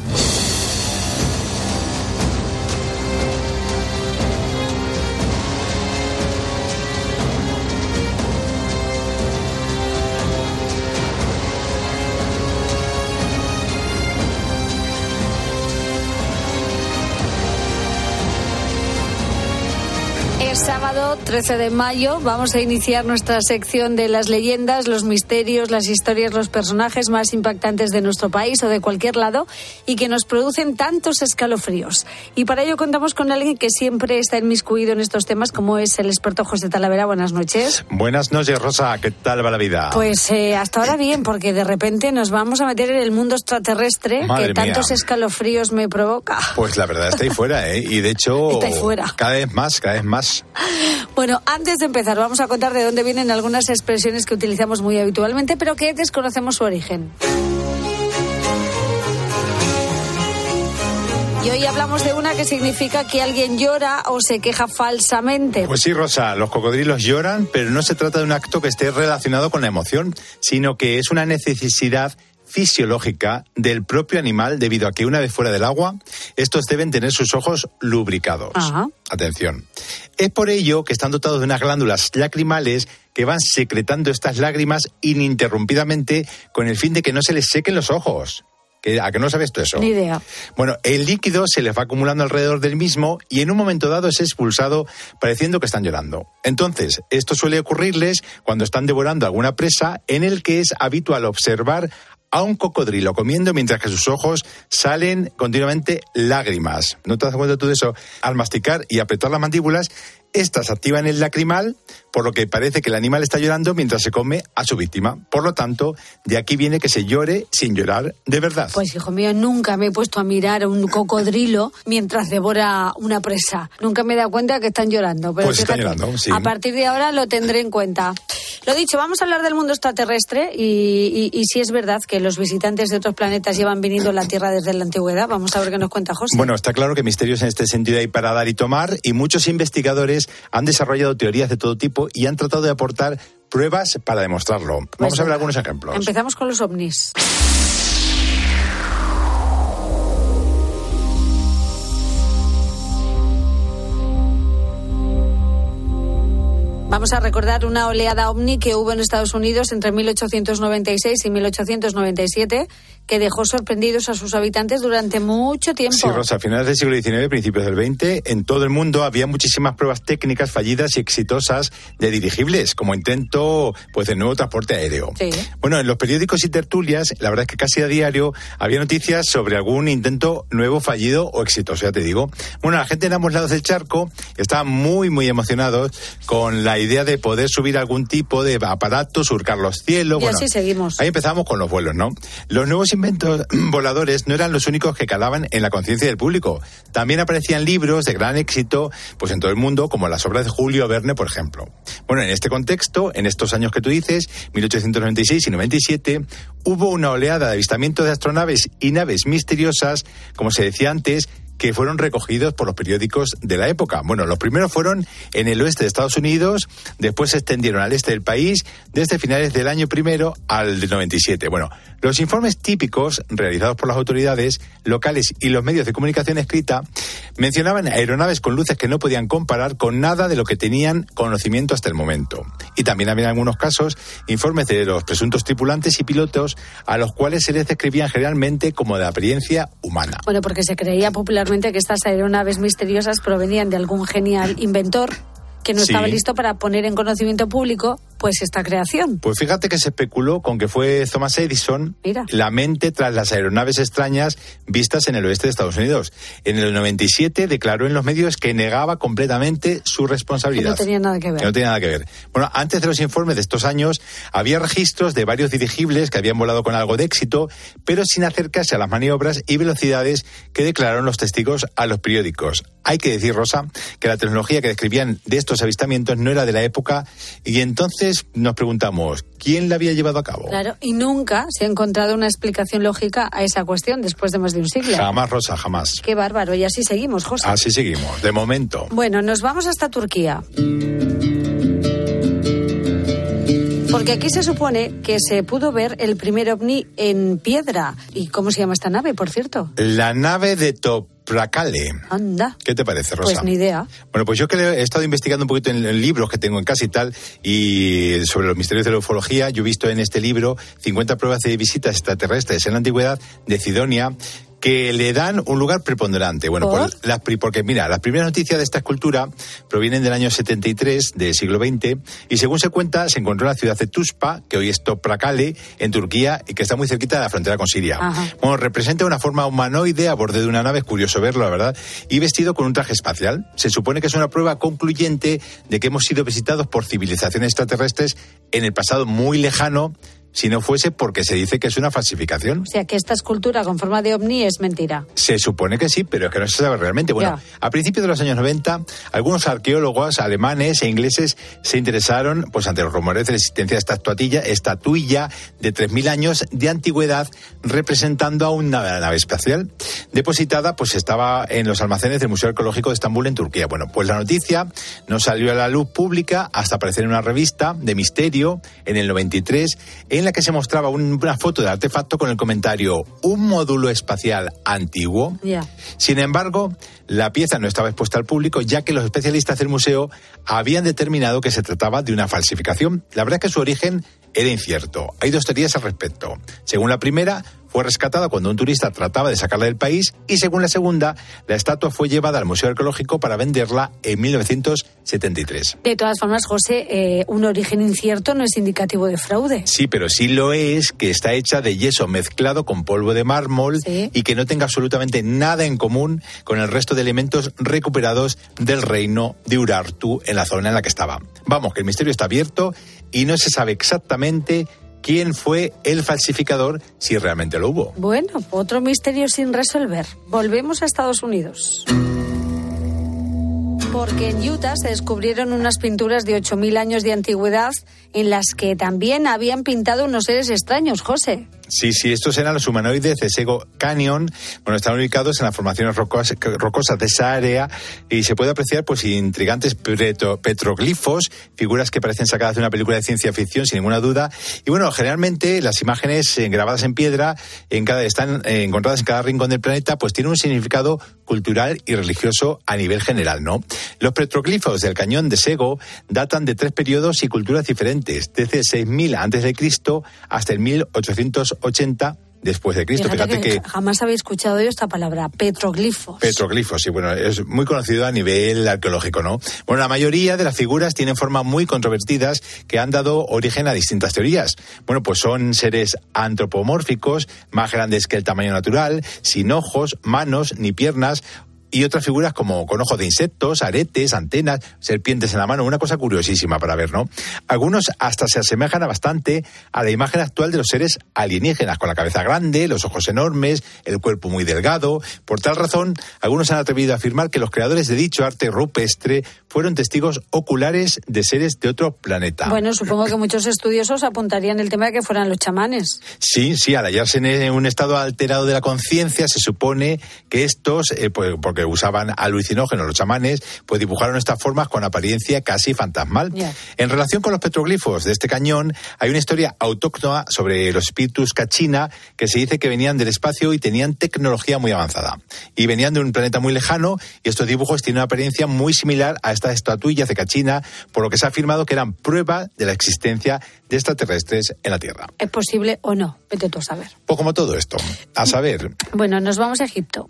13 de mayo vamos a iniciar nuestra sección de las leyendas, los misterios, las historias, los personajes más impactantes de nuestro país o de cualquier lado y que nos producen tantos escalofríos. Y para ello contamos con alguien que siempre está inmiscuido en estos temas, como es el experto José Talavera. Buenas noches. Buenas noches, Rosa. ¿Qué tal va la vida? Pues eh, hasta ahora bien, porque de repente nos vamos a meter en el mundo extraterrestre Madre que tantos mía. escalofríos me provoca. Pues la verdad está ahí fuera, ¿eh? Y de hecho, Está ahí fuera. cada vez más, cada vez más. Bueno, antes de empezar, vamos a contar de dónde vienen algunas expresiones que utilizamos muy habitualmente, pero que desconocemos su origen. Y hoy hablamos de una que significa que alguien llora o se queja falsamente. Pues sí, Rosa, los cocodrilos lloran, pero no se trata de un acto que esté relacionado con la emoción, sino que es una necesidad fisiológica del propio animal debido a que una vez fuera del agua, estos deben tener sus ojos lubricados. Ajá. Atención. Es por ello que están dotados de unas glándulas lacrimales que van secretando estas lágrimas ininterrumpidamente con el fin de que no se les sequen los ojos. ¿Que- ¿A que no sabes tú eso? Ni idea. Bueno, el líquido se les va acumulando alrededor del mismo y en un momento dado es expulsado pareciendo que están llorando. Entonces, esto suele ocurrirles cuando están devorando alguna presa en el que es habitual observar a un cocodrilo comiendo mientras que sus ojos salen continuamente lágrimas. ¿No te das cuenta tú de eso? Al masticar y apretar las mandíbulas, estas activan el lacrimal, por lo que parece que el animal está llorando mientras se come a su víctima. Por lo tanto, de aquí viene que se llore sin llorar de verdad. Pues hijo mío, nunca me he puesto a mirar a un cocodrilo mientras devora una presa. Nunca me he dado cuenta que están llorando. Pero Pues están llorando, sí. A partir de ahora lo tendré en cuenta. Lo dicho, vamos a hablar del mundo extraterrestre y, y, y si es verdad que los visitantes de otros planetas llevan viniendo a la Tierra desde la antigüedad. Vamos a ver qué nos cuenta José. Bueno, está claro que misterios en este sentido hay para dar y tomar y muchos investigadores han desarrollado teorías de todo tipo y han tratado de aportar pruebas para demostrarlo. Vamos a ver algunos ejemplos. Empezamos con los ovnis. Vamos a recordar una oleada ovni que hubo en Estados Unidos entre 1896 y 1897 que dejó sorprendidos a sus habitantes durante mucho tiempo. Sí, Rosa, a finales del siglo XIX, principios del XX, en todo el mundo había muchísimas pruebas técnicas fallidas y exitosas de dirigibles, como intento pues, de nuevo transporte aéreo. Sí. Bueno, en los periódicos y tertulias, la verdad es que casi a diario había noticias sobre algún intento nuevo fallido o exitoso, ya te digo. Bueno, la gente en ambos lados del charco estaba muy, muy emocionados con la idea de poder subir algún tipo de aparato, surcar los cielos. Y bueno, así seguimos. Ahí empezamos con los vuelos, ¿no? Los nuevos inventos voladores no eran los únicos que calaban en la conciencia del público. También aparecían libros de gran éxito, pues en todo el mundo, como las obras de Julio Verne, por ejemplo. Bueno, en este contexto, en estos años que tú dices, 1896 y 97, hubo una oleada de avistamiento de astronaves y naves misteriosas, como se decía antes, que fueron recogidos por los periódicos de la época. Bueno, los primeros fueron en el oeste de Estados Unidos, después se extendieron al este del país, desde finales del año primero al del 97. Bueno, los informes típicos realizados por las autoridades locales y los medios de comunicación escrita mencionaban aeronaves con luces que no podían comparar con nada de lo que tenían conocimiento hasta el momento. Y también había en algunos casos informes de los presuntos tripulantes y pilotos a los cuales se les describían generalmente como de apariencia humana. Bueno, porque se creía que estas aeronaves misteriosas provenían de algún genial inventor que no Sí. estaba listo para poner en conocimiento público pues esta creación. Pues fíjate que se especuló con que fue Thomas Edison Mira. la mente tras las aeronaves extrañas vistas en el oeste de Estados Unidos. En el 97 declaró en los medios que negaba completamente su Que responsabilidad. no tenía nada que ver. Que no tenía nada que ver. Bueno, antes de los informes de estos años, había registros de varios dirigibles que habían volado con algo de éxito, pero sin acercarse a las maniobras y velocidades que declararon los testigos a los periódicos. Hay que decir, Rosa, que la tecnología que describían de estos avistamientos no era de la época y entonces nos preguntamos, ¿quién la había llevado a cabo? Claro, y nunca se ha encontrado una explicación lógica a esa cuestión después de más de un siglo. Jamás, Rosa, jamás. Qué bárbaro, y así seguimos, José. Así seguimos, de momento. Bueno, nos vamos hasta Turquía. Porque aquí se supone que se pudo ver el primer ovni en piedra. ¿Y cómo se llama esta nave, por cierto? La nave de Toprakale. Anda. ¿Qué te parece, Rosa? Pues ni idea. Bueno, pues yo que he estado investigando un poquito en, en libros que tengo en casa y tal, y sobre los misterios de la ufología, yo he visto en este libro 50 pruebas de visitas extraterrestres en la antigüedad de Sidonia, que le dan un lugar preponderante. Bueno, ¿Por? pues las pri- porque mira, las primeras noticias de esta escultura provienen del año 73 del siglo XX y según se cuenta se encontró en la ciudad de Tuspa, que hoy es Toprakale, en Turquía y que está muy cerquita de la frontera con Siria. Ajá. Bueno, representa una forma humanoide a borde de una nave, es curioso verlo, la verdad, y vestido con un traje espacial. Se supone que es una prueba concluyente de que hemos sido visitados por civilizaciones extraterrestres en el pasado muy lejano, si no fuese porque se dice que es una falsificación. O sea, que esta escultura con forma de ovni es mentira. Se supone que sí, pero es que no se sabe realmente. Bueno, Ya. a principios de los años 90, algunos arqueólogos alemanes e ingleses se interesaron pues ante los rumores de la existencia de esta estatuilla, estatuilla de 3.000 años de antigüedad representando a una nave espacial depositada pues estaba en los almacenes del Museo Arqueológico de Estambul en Turquía. Bueno, pues la noticia no salió a la luz pública hasta aparecer en una revista de misterio en el 93 en la que se mostraba un- una foto del artefacto con el comentario un módulo espacial antiguo sin embargo, la pieza no estaba expuesta al público ya que los especialistas del museo habían determinado que se trataba de una falsificación. La verdad es que su origen era incierto. Hay dos teorías al respecto. Según la primera, fue rescatada cuando un turista trataba de sacarla del país y según la segunda, la estatua fue llevada al Museo Arqueológico para venderla en 1973. De todas formas, José, eh, un origen incierto no es indicativo de fraude. Sí, pero sí lo es que está hecha de yeso mezclado con polvo de mármol Sí. y que no tenga absolutamente nada en común con el resto de elementos recuperados del reino de Urartu en la zona en la que estaba. Vamos, que el misterio está abierto y no se sabe exactamente quién fue el falsificador si realmente lo hubo. Bueno, otro misterio sin resolver. Volvemos a Estados Unidos. Porque en Utah se descubrieron unas pinturas de 8.000 años de antigüedad en las que también habían pintado unos seres extraños, José. Sí, sí, estos eran los humanoides de Sego Canyon. Bueno, están ubicados en las formaciones rocos- rocosas de esa área y se puede apreciar pues intrigantes petro- petroglifos, figuras que parecen sacadas de una película de ciencia ficción sin ninguna duda. Y bueno, generalmente las imágenes eh, grabadas en piedra en cada, están eh, encontradas en cada rincón del planeta, pues tienen un significado cultural y religioso a nivel general, ¿no? Los petroglifos del cañón de Sego datan de tres periodos y culturas diferentes, desde 6000 antes de Cristo hasta el 1880 después de Cristo. Fíjate Fíjate que jamás había escuchado yo esta palabra, petroglifos. Petroglifos, sí, bueno, es muy conocido a nivel arqueológico, ¿no? Bueno, la mayoría de las figuras tienen formas muy controvertidas que han dado origen a distintas teorías. Bueno, pues son seres antropomórficos, más grandes que el tamaño natural, sin ojos, manos ni piernas. Y otras figuras como con ojos de insectos, aretes, antenas, serpientes en la mano, una cosa curiosísima para ver, ¿no? Algunos hasta se asemejan a bastante a la imagen actual de los seres alienígenas, con la cabeza grande, los ojos enormes, el cuerpo muy delgado. Por tal razón, algunos han atrevido a afirmar que los creadores de dicho arte rupestre fueron testigos oculares de seres de otro planeta. Bueno, supongo que muchos estudiosos apuntarían el tema de que fueran los chamanes. Sí, sí, al hallarse en un estado alterado de la conciencia, se supone que estos, eh, pues, porque usaban alucinógenos los chamanes, pues dibujaron estas formas con apariencia casi fantasmal. Ya. En relación con los petroglifos de este cañón, hay una historia autóctona sobre los espíritus cachina que se dice que venían del espacio y tenían tecnología muy avanzada. Y venían de un planeta muy lejano y estos dibujos tienen una apariencia muy similar a estas estatuillas de cachina, por lo que se ha afirmado que eran prueba de la existencia de extraterrestres en la Tierra. ¿Es posible o no? Vete tú a saber. Pues como todo esto. A saber, Bueno, nos vamos a Egipto.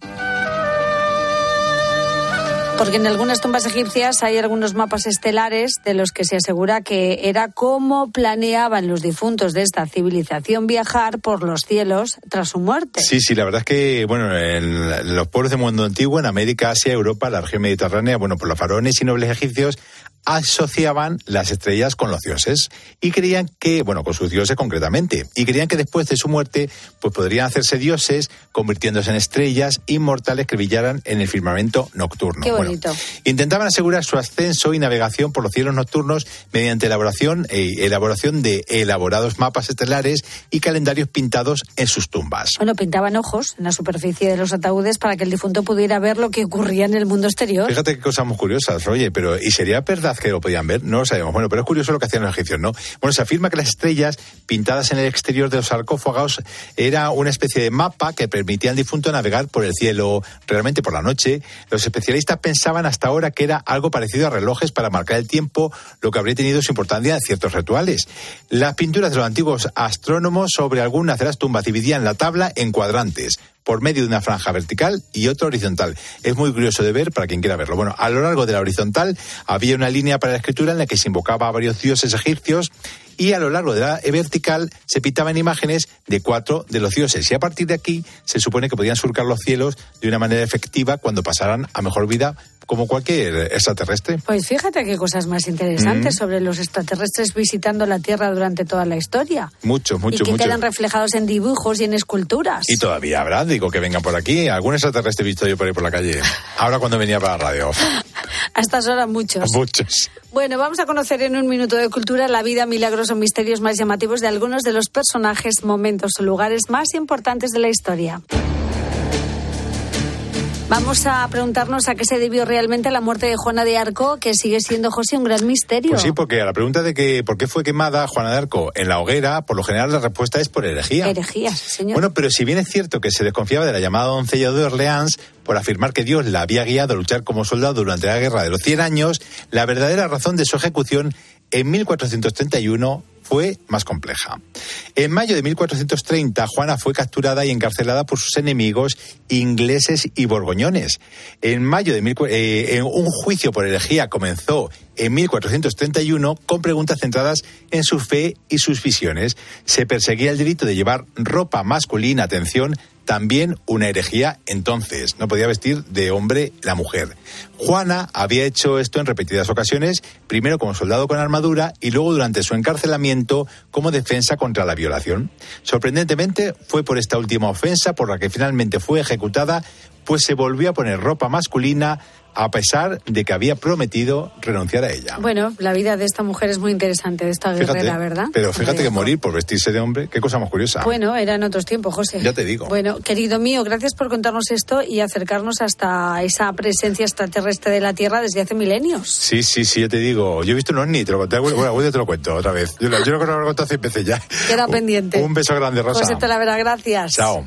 Porque en algunas tumbas egipcias hay algunos mapas estelares de los que se asegura que era cómo planeaban los difuntos de esta civilización viajar por los cielos tras su muerte. Sí, sí, la verdad es que, bueno, en los pueblos del mundo antiguo, en América, Asia, Europa, la región mediterránea, bueno, pues los faraones y nobles egipcios asociaban las estrellas con los dioses y creían que, bueno, con sus dioses concretamente, y creían que después de su muerte, pues podrían hacerse dioses, convirtiéndose en estrellas inmortales que brillaran en el firmamento nocturno. Qué Bueno, bonito. Intentaban asegurar su ascenso y navegación por los cielos nocturnos mediante elaboración, eh, elaboración de elaborados mapas estelares y calendarios pintados en sus tumbas. Bueno, pintaban ojos en la superficie de los ataúdes para que el difunto pudiera ver lo que ocurría en el mundo exterior. Fíjate qué cosas muy curiosas, oye, pero ¿y sería verdad que lo podían ver? No lo sabemos. Bueno, pero es curioso lo que hacían los egipcios, ¿no? Bueno, se afirma que las estrellas pintadas en el exterior de los sarcófagos era una especie de mapa que permitía al difunto navegar por el cielo realmente por la noche. Los especialistas pensaban hasta ahora que era algo parecido a relojes para marcar el tiempo, lo que habría tenido su importancia en ciertos rituales. Las pinturas de los antiguos astrónomos sobre algunas de las tumbas dividían la tabla en cuadrantes por medio de una franja vertical y otra horizontal. Es muy curioso de ver para quien quiera verlo. Bueno, a lo largo de la horizontal había una línea para la escritura en la que se invocaba a varios dioses egipcios y a lo largo de la vertical se pintaban imágenes de cuatro de los dioses. Y a partir de aquí se supone que podían surcar los cielos de una manera efectiva cuando pasaran a mejor vida como cualquier extraterrestre. Pues fíjate qué cosas más interesantes Mm. sobre los extraterrestres visitando la Tierra durante toda la historia. Mucho, y mucho, que mucho. quedan reflejados en dibujos y en esculturas. Y todavía habrá, digo, que vengan por aquí. Algún extraterrestre he visto yo por ahí por la calle. Ahora cuando venía para la radio. A estas horas muchos. Muchos. Bueno, vamos a conocer en un minuto de cultura la vida, milagros o misterios más llamativos de algunos de los personajes, momentos o lugares más importantes de la historia. Vamos a preguntarnos a qué se debió realmente la muerte de Juana de Arco, que sigue siendo, José, un gran misterio. Pues sí, porque a la pregunta de que por qué fue quemada Juana de Arco en la hoguera, por lo general la respuesta es por herejía. Herejías, señor. Bueno, pero si bien es cierto que se desconfiaba de la llamada doncella de Orleans por afirmar que Dios la había guiado a luchar como soldado durante la Guerra de los Cien Años, la verdadera razón de su ejecución en 1431 fue más compleja. En mayo de 1430, Juana fue capturada y encarcelada por sus enemigos ingleses y borgoñones. En mayo de eh, un juicio por herejía comenzó en 1431 con preguntas centradas en su fe y sus visiones. Se perseguía el delito de llevar ropa masculina, atención, también una herejía entonces. No podía vestir de hombre la mujer. Juana había hecho esto en repetidas ocasiones, primero como soldado con armadura y luego durante su encarcelamiento como defensa contra la violación. Sorprendentemente fue por esta última ofensa por la que finalmente fue ejecutada, pues se volvió a poner ropa masculina a pesar de que había prometido renunciar a ella. Bueno, la vida de esta mujer es muy interesante, de esta guerrera, Fíjate, ¿verdad? pero fíjate que morir por vestirse de hombre, qué cosa más curiosa. Bueno, eran otros tiempos, José. Ya te digo. Bueno, querido mío, gracias por contarnos esto y acercarnos hasta esa presencia extraterrestre de la Tierra desde hace milenios. Sí, sí, sí, yo te digo. Yo he visto un ovni, te lo conté. Bueno, día te lo cuento otra vez. Yo, lo- yo lo he contado veces ya. Queda pendiente. Un beso grande, Rosa. José Talavera, gracias. Chao.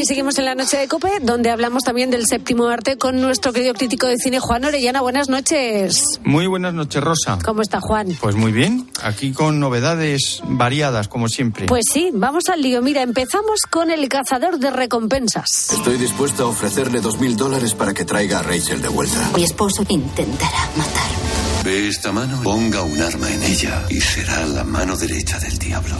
Aquí seguimos en la noche de Cope, donde hablamos también del séptimo arte con nuestro querido crítico de cine, Juan Orellana. Buenas noches. Muy buenas noches, Rosa. ¿Cómo está Juan? Pues muy bien, aquí con novedades variadas, como siempre. Pues sí, vamos al lío. Mira, empezamos con el cazador de recompensas. Estoy dispuesto a ofrecerle dos mil dólares para que traiga a Rachel de vuelta. Mi esposo intentará matar. ¿Ve esta mano? Ponga un arma en ella y será la mano derecha del diablo.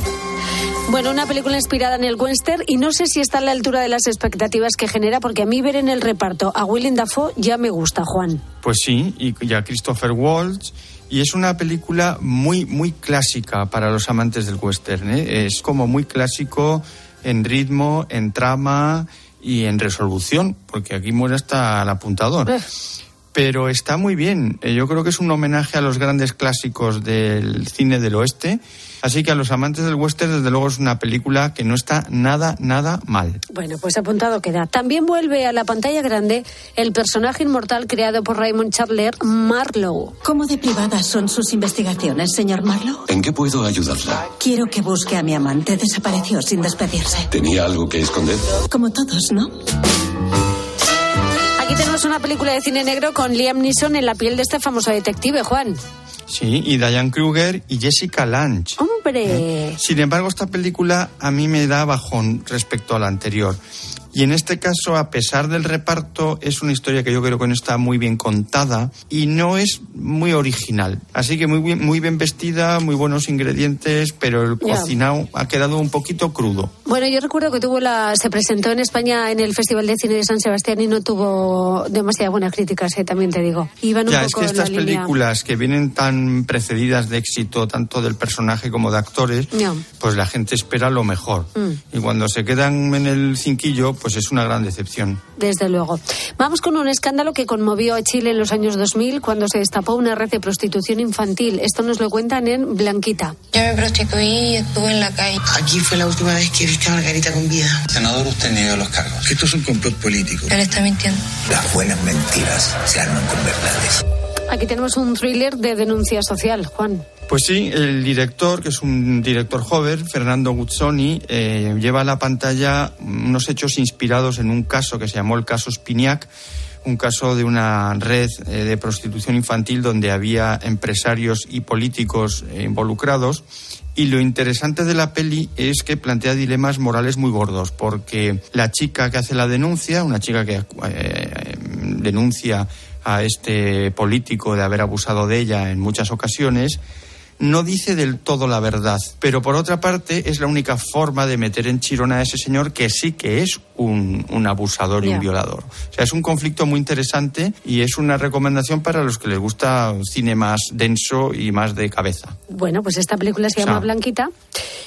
Bueno, una película inspirada en el western y no sé si está a la altura de las expectativas que genera, porque a mí ver en el reparto a Willem Dafoe ya me gusta, Juan. Pues sí, y ya Christopher Waltz. Y es una película muy, muy clásica para los amantes del western. ¿eh? Es como muy clásico en ritmo, en trama y en resolución, porque aquí muere hasta el apuntador. Pero está muy bien. Eh, Yo creo que es un homenaje a los grandes clásicos del cine del oeste. Así que a los amantes del western, desde luego, es una película que no está nada, nada mal. Bueno, pues apuntado queda. También vuelve a la pantalla grande el personaje inmortal creado por Raymond Chandler, Marlowe. ¿Cómo de privadas son sus investigaciones, señor Marlowe? ¿En qué puedo ayudarla? Quiero que busque a mi amante. Desapareció sin despedirse. ¿Tenía algo que esconder? Como todos, ¿no? Aquí tenemos una película de cine negro con Liam Neeson en la piel de este famoso detective, Juan. Sí, y Diane Kruger y Jessica Lange. Hombre. Sin embargo, esta película a mí me da bajón respecto a la anterior. Y en este caso, a pesar del reparto, es una historia que yo creo que no está muy bien contada y no es muy original. Así que muy bien, muy bien vestida, muy buenos ingredientes, pero el cocinado ha quedado un poquito crudo. Bueno, yo recuerdo que tuvo la, se presentó en España en el Festival de Cine de San Sebastián y no tuvo demasiadas buenas críticas, eh, también te digo. Iban un Ya, es poco que en la estas línea. películas que vienen tan precedidas de éxito, tanto del personaje como de actores, Ya. pues la gente espera lo mejor. Mm. Y cuando se quedan en el cinquillo, pues es una gran decepción. Desde luego. Vamos con un escándalo que conmovió a Chile en los años 2000 cuando se destapó una red de prostitución infantil. Esto nos lo cuentan en Blanquita. Yo me prostituí y estuve en la calle. Aquí fue la última vez que viste a Margarita con vida. Senador, usted niega los cargos. Esto es un complot político. Él está mintiendo. Las buenas mentiras se arman con verdades. Aquí tenemos un thriller de denuncia social, Juan. Pues sí, el director, que es un director joven, Fernando Guzzoni, eh, lleva a la pantalla unos hechos inspirados en un caso que se llamó el caso Spiniak, un caso de una red eh, de prostitución infantil donde había empresarios y políticos eh, involucrados. Y lo interesante de la peli es que plantea dilemas morales muy gordos, porque la chica que hace la denuncia, una chica que eh, denuncia a este político de haber abusado de ella en muchas ocasiones, no dice del todo la verdad, pero por otra parte es la única forma de meter en chirona a ese señor que sí que es un, un abusador y un violador. O sea, es un conflicto muy interesante y es una recomendación para los que les gusta cine más denso y más de cabeza. Bueno, pues esta película se llama O sea, Blanquita.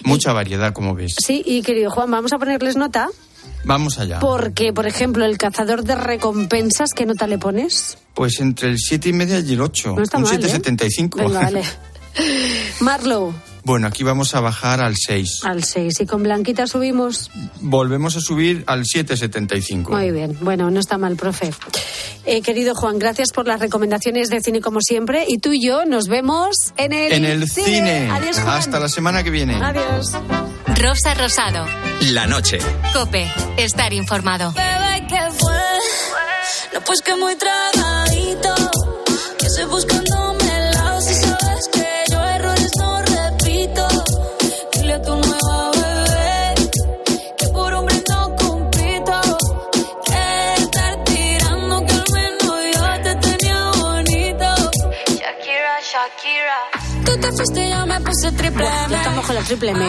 Mucha variedad, como ves. Sí, y querido Juan, vamos a ponerles nota Vamos allá. porque, por ejemplo, el cazador de recompensas, ¿qué nota le pones? Pues entre el siete y media y el 8. No está un mal, ¿eh? 7,75. Venga, vale. Marlow, Bueno, aquí vamos a bajar al 6. al 6. Y con Blanquita subimos. Volvemos a subir al 7,75. Muy bien. Bueno, no está mal, profe. Eh, querido Juan, gracias por las recomendaciones de cine como siempre. Y tú y yo nos vemos en el, En el cine. Adiós, Juan. Hasta la semana que viene. Adiós. Rosa Rosado. La noche. Cope. Estar informado. Bebé, ¿qué fue? No, pues que muy tragadito. Que estoy buscándome Buah, estamos con la triple M.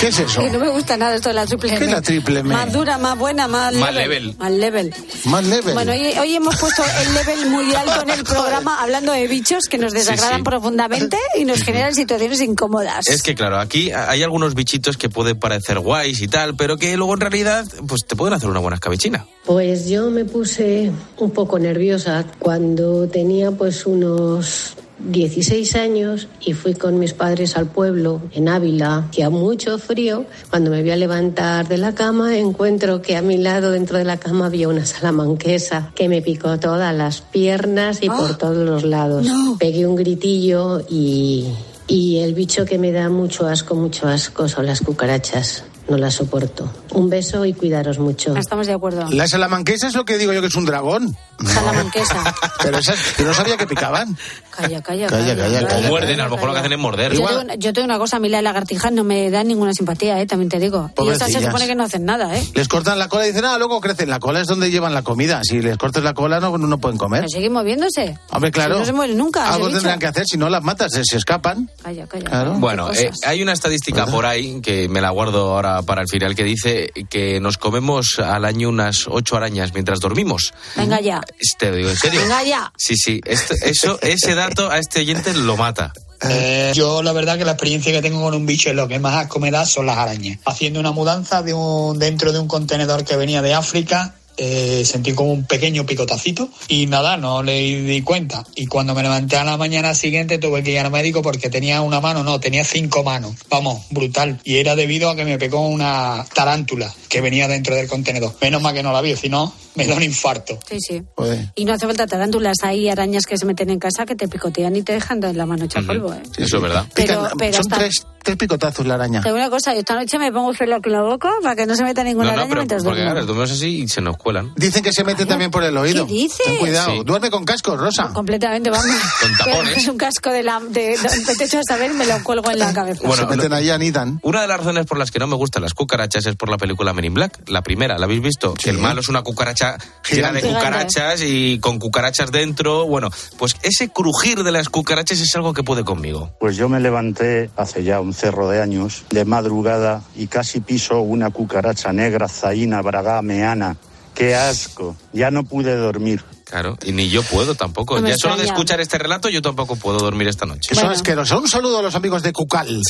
¿Qué es eso? Que no me gusta nada esto de la triple M. ¿Qué es la triple M? Más dura, más buena, más, Más level. Más level. Más level. Bueno, hoy, hoy hemos puesto el level muy alto en el programa hablando de bichos que nos desagradan sí. profundamente y nos generan situaciones incómodas. Es que claro, aquí hay algunos bichitos que pueden parecer guays y tal, pero que luego en realidad pues te pueden hacer una buena escabechina. Pues yo me puse un poco nerviosa cuando tenía pues unos 16 años y fui con mis padres al pueblo en Ávila, que a mucho frío. Cuando me voy a levantar de la cama encuentro que a mi lado dentro de la cama había una salamanquesa que me picó todas las piernas y por todos los lados. Pegué un gritillo y, y el bicho que me da mucho asco, mucho asco son las cucarachas. No las soporto. Un beso y cuidaros mucho. Estamos de acuerdo. La salamanquesa es lo que digo yo que es un dragón. Salamanquesa. Pero esas, yo no sabía que picaban. Calla, calla, Calla, calla, O calla. muerden, a lo mejor lo que hacen es morder. Yo tengo, una- yo tengo una cosa, a mí las lagartijas no me dan ninguna simpatía, ¿eh? también te digo. Y estas se supone que no hacen nada, ¿eh? Les cortan la cola y dicen, ah, luego crecen. La cola es donde llevan la comida. Si les cortas la cola no, no pueden comer. Pero siguen moviéndose. Hombre, claro. Si no se mueren nunca. Algo tendrán que hacer, si no las matas, se, se escapan. Calla, calla. Claro. Bueno, eh, hay una estadística por ahí que me la guardo ahora para el final que dice que nos comemos al año unas ocho arañas mientras dormimos. Venga ya. Te digo en serio. Venga ya. Sí, sí, esto- eso, ese dato a este oyente lo mata. Eh, yo la verdad que la experiencia que tengo con un bicho es lo que más asco me da son las arañas. Haciendo una mudanza dentro de un contenedor que venía de África, eh, sentí como un pequeño picotacito y nada, no le di cuenta. Y cuando me levanté a la mañana siguiente tuve que ir al médico porque tenía una mano, no, tenía cinco manos. Vamos, brutal. Y era debido a que me pegó una tarántula que venía dentro del contenedor. Menos mal que no la vi, si no, me da un infarto. Sí, sí. Joder. Y no hace falta tarántulas. Hay arañas que se meten en casa que te picotean y te dejan en la mano hecha polvo, ¿eh? Eso es verdad. Pero- Pican- pero son hasta- tres, tres picotazos la araña. Una cosa, yo esta noche me pongo gel en la boca para que no se meta ninguna No, no, araña pero mientras porque duermo. claro, dormimos así y se nos cuelan. Dicen que se mete también por el oído. ¿Qué dices? Ten cuidado. Sí. Duerme con casco, Rosa. Completamente, vamos. Con tapones. Es un casco de la de, de, de techo de saber, me lo cuelgo en la cabeza. Bueno, se meten ahí, anidan. Una de las razones por las que no me gustan las cucarachas es por la película Men in Black, la primera, ¿la habéis visto? Que el malo es una cucaracha llena de cucarachas y con cucarachas dentro. Bueno, pues ese crujir de las cucarachas es algo que puede conmigo. Pues yo me levanté hace ya un cerro de años, de madrugada, y casi piso una cucaracha negra, zaina, braga, meana. ¡Qué asco! Ya no pude dormir. Claro, y ni yo puedo tampoco. No ya solo de escuchar este relato yo tampoco puedo dormir esta noche. Que son asquerosos. Un saludo a los amigos de Cucal.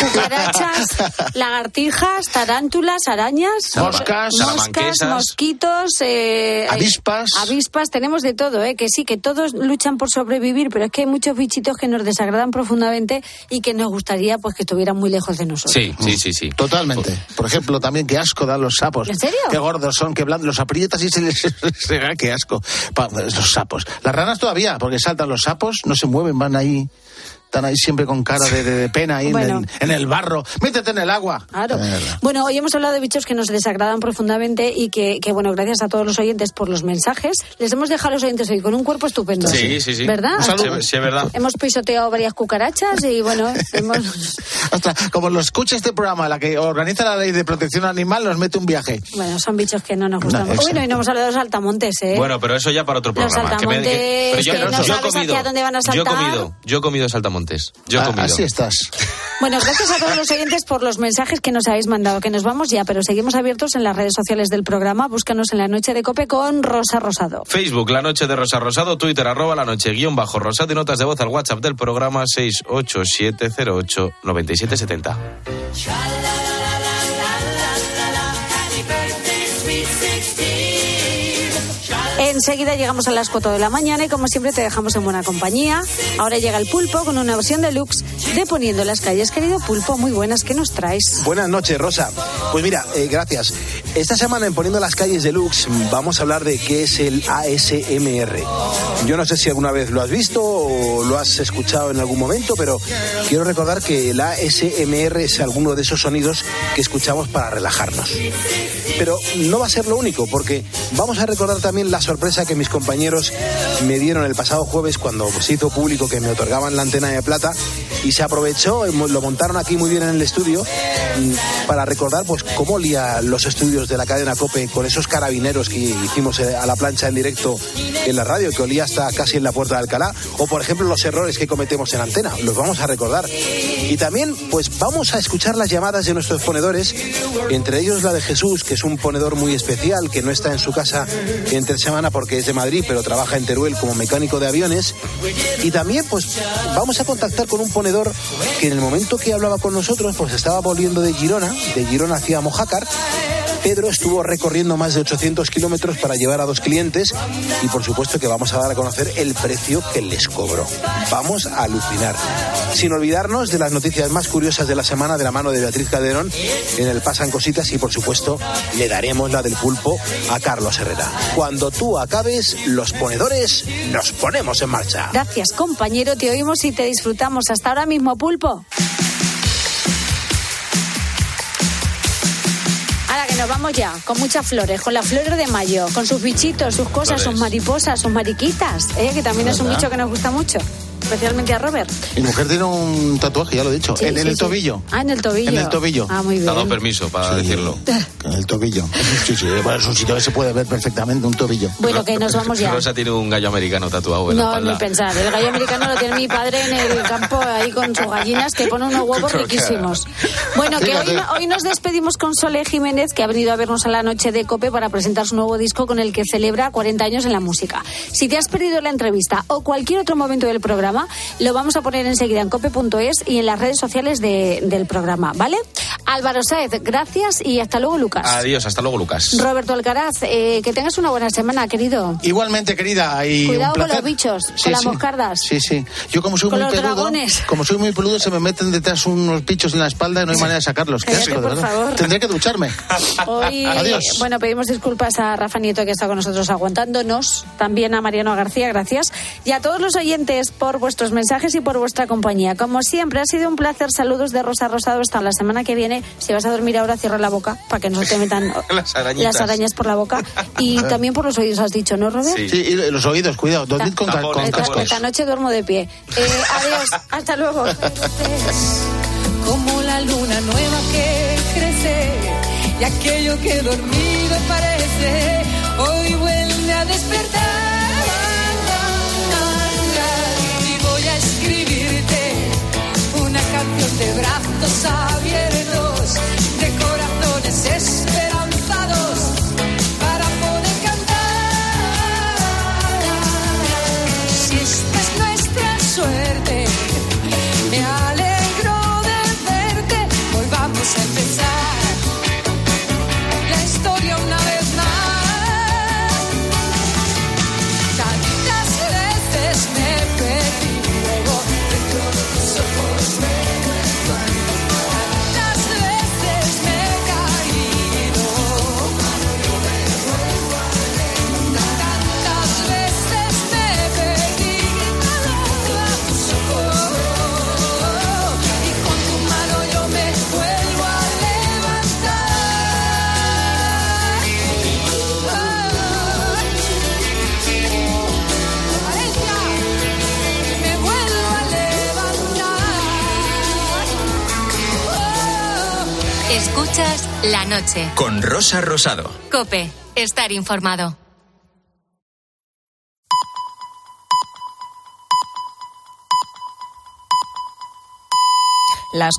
Cucarachas, lagartijas, tarántulas, arañas, Moscas. moscas, mosquitos, eh, Avispas. avispas, tenemos de todo, ¿eh? que sí, que todos luchan por sobrevivir, pero es que hay muchos bichitos que nos desagradan profundamente y que nos gustaría pues que estuvieran muy lejos de nosotros. Sí, sí, sí, sí. Totalmente. Por ejemplo, también qué asco dan los sapos. ¿En serio? Qué gordos son, qué blandos. Los aprietas y se les... se- qué asco. Los sapos. Las ranas todavía, porque saltan los sapos, no se mueven, van ahí, están ahí siempre con cara de, de- de pena ahí en Bueno. el- en, el barro. Métete en el agua. Claro. Eh, Bueno, hoy hemos hablado de bichos que nos desagradan profundamente y que, que, bueno, gracias a todos los oyentes por los mensajes, les hemos dejado a los oyentes hoy con un cuerpo estupendo. Sí, sí, sí. ¿Verdad? Sí, sí, es verdad. Hemos pisoteado varias cucarachas y, bueno, hemos... Ostras, como lo escucha este programa, la que organiza la ley de protección animal, nos mete un viaje. Bueno, son bichos que no nos gustan. No, Uy, no, y no hemos hablado de los saltamontes, ¿eh? Bueno, pero eso ya para otro Los programa. que me- saltamontes pero yo, que no sabes comido, hacia dónde van a Yo he saltar. comido, yo he comido saltamontes. Yo he Ah, así estás. Bueno, gracias a todos los oyentes por los mensajes que nos habéis mandado, que nos vamos ya, pero seguimos abiertos en las redes sociales del programa. Búscanos en la noche de Cope con Rosa Rosado. Facebook, La Noche de Rosa Rosado, Twitter, arroba La Noche, guion bajo Rosado y notas de voz al WhatsApp del programa 687089770. Enseguida llegamos a las 4 de la mañana y como siempre te dejamos en buena compañía. Ahora llega el pulpo con una versión deluxe de Poniendo las calles. Querido pulpo, muy buenas, ¿qué nos traes? Buenas noches, Rosa. Pues mira, eh, gracias. Esta semana en Poniendo las calles deluxe vamos a hablar de qué es el ASMR. Yo no sé si alguna vez lo has visto o lo has escuchado en algún momento, pero quiero recordar que el ASMR es alguno de esos sonidos que escuchamos para relajarnos. Pero no va a ser lo único, porque vamos a recordar también la sorpresa que mis compañeros me dieron el pasado jueves cuando se hizo público que me otorgaban la antena de plata y se aprovechó, eh, lo montaron aquí muy bien en el estudio mm, para recordar pues cómo olía los estudios de la cadena COPE con esos carabineros que hicimos eh, a la plancha en directo en la radio, que olía hasta casi en la puerta de Alcalá, o por ejemplo los errores que cometemos en antena, los vamos a recordar. Y también pues vamos a escuchar las llamadas de nuestros ponedores, entre ellos la de Jesús, que es un ponedor muy especial, que no está en su casa entre semana porque es de Madrid, pero trabaja en Teruel como mecánico de aviones. Y también pues vamos a contactar con un ponedor que en el momento que hablaba con nosotros pues estaba volviendo de Girona, de Girona hacia Mojácar. Pedro estuvo recorriendo más de 800 kilómetros para llevar a dos clientes y por supuesto que vamos a dar a conocer el precio que les cobró. Vamos a alucinar. Sin olvidarnos de las noticias más curiosas de la semana de la mano de Beatriz Calderón en el Pasan Cositas y por supuesto le daremos la del pulpo a Carlos Herrera. Cuando tú acabes, los ponedores nos ponemos en marcha. Gracias, compañero. Te oímos y te disfrutamos. Hasta ahora mismo, pulpo. Ahora que nos vamos ya, con muchas flores, con las flores de mayo, con sus bichitos, sus cosas, sus mariposas, sus mariquitas, ¿eh? que también es un bicho que nos gusta mucho, especialmente a Robert. Mi mujer tiene un tatuaje, ya lo he dicho, Sí, en, en sí, el sí. tobillo. Ah, en el tobillo. En el tobillo. Ah, muy Te ha dado bien. permiso para decirlo. En el tobillo. Sí, sí, bueno, es un sitio que se puede ver perfectamente, un tobillo. Bueno, que nos vamos ya. Rosa tiene un gallo americano tatuado en la No, ni pensar. El gallo americano lo tiene mi padre en el campo ahí con sus gallinas que pone unos huevos riquísimos. Bueno, que hoy, hoy nos despedimos con Sole Jiménez, que ha venido a vernos a la noche de Cope para presentar su nuevo disco con el que celebra 40 años en la música. Si te has perdido la entrevista o cualquier otro momento del programa, lo vamos a poner enseguida en cope.es y en las redes sociales de- del programa, ¿vale? Álvaro Saez, gracias y hasta luego, Lucas. Adiós, hasta luego, Lucas. Roberto Alcaraz, eh, que tengas una buena semana, querido. Igualmente, querida. Y Cuidado un con los bichos, Sí, con las sí. moscardas. Sí, sí. Yo como soy Con muy los peludo, dragones. como soy muy peludo, se me meten detrás unos bichos en la espalda y no hay manera de sacarlos. Qué Cállate, asco, por favor. Tendré que ducharme. Hoy, Adiós. bueno, pedimos disculpas a Rafa Nieto que está con nosotros aguantándonos, también a Mariano García, gracias, y a todos los oyentes por vuestros mensajes y por vuestra compañía. Como siempre, ha sido un placer. Saludos de Rosa Rosado. Hasta la semana que viene. Si vas a dormir ahora, cierra la boca para que no te metan Las arañas por la boca. Y también por los oídos, has dicho, ¿no, Robert? Sí, y los oídos, cuidado. Dormid con, con Esta, cascos. esta noche duermo de pie. Eh, adiós, hasta luego. como la luna nueva que crece y aquello que dormido parece canción de brazos abiertos la noche. Con Rosa Rosado. Cope, estar informado. Las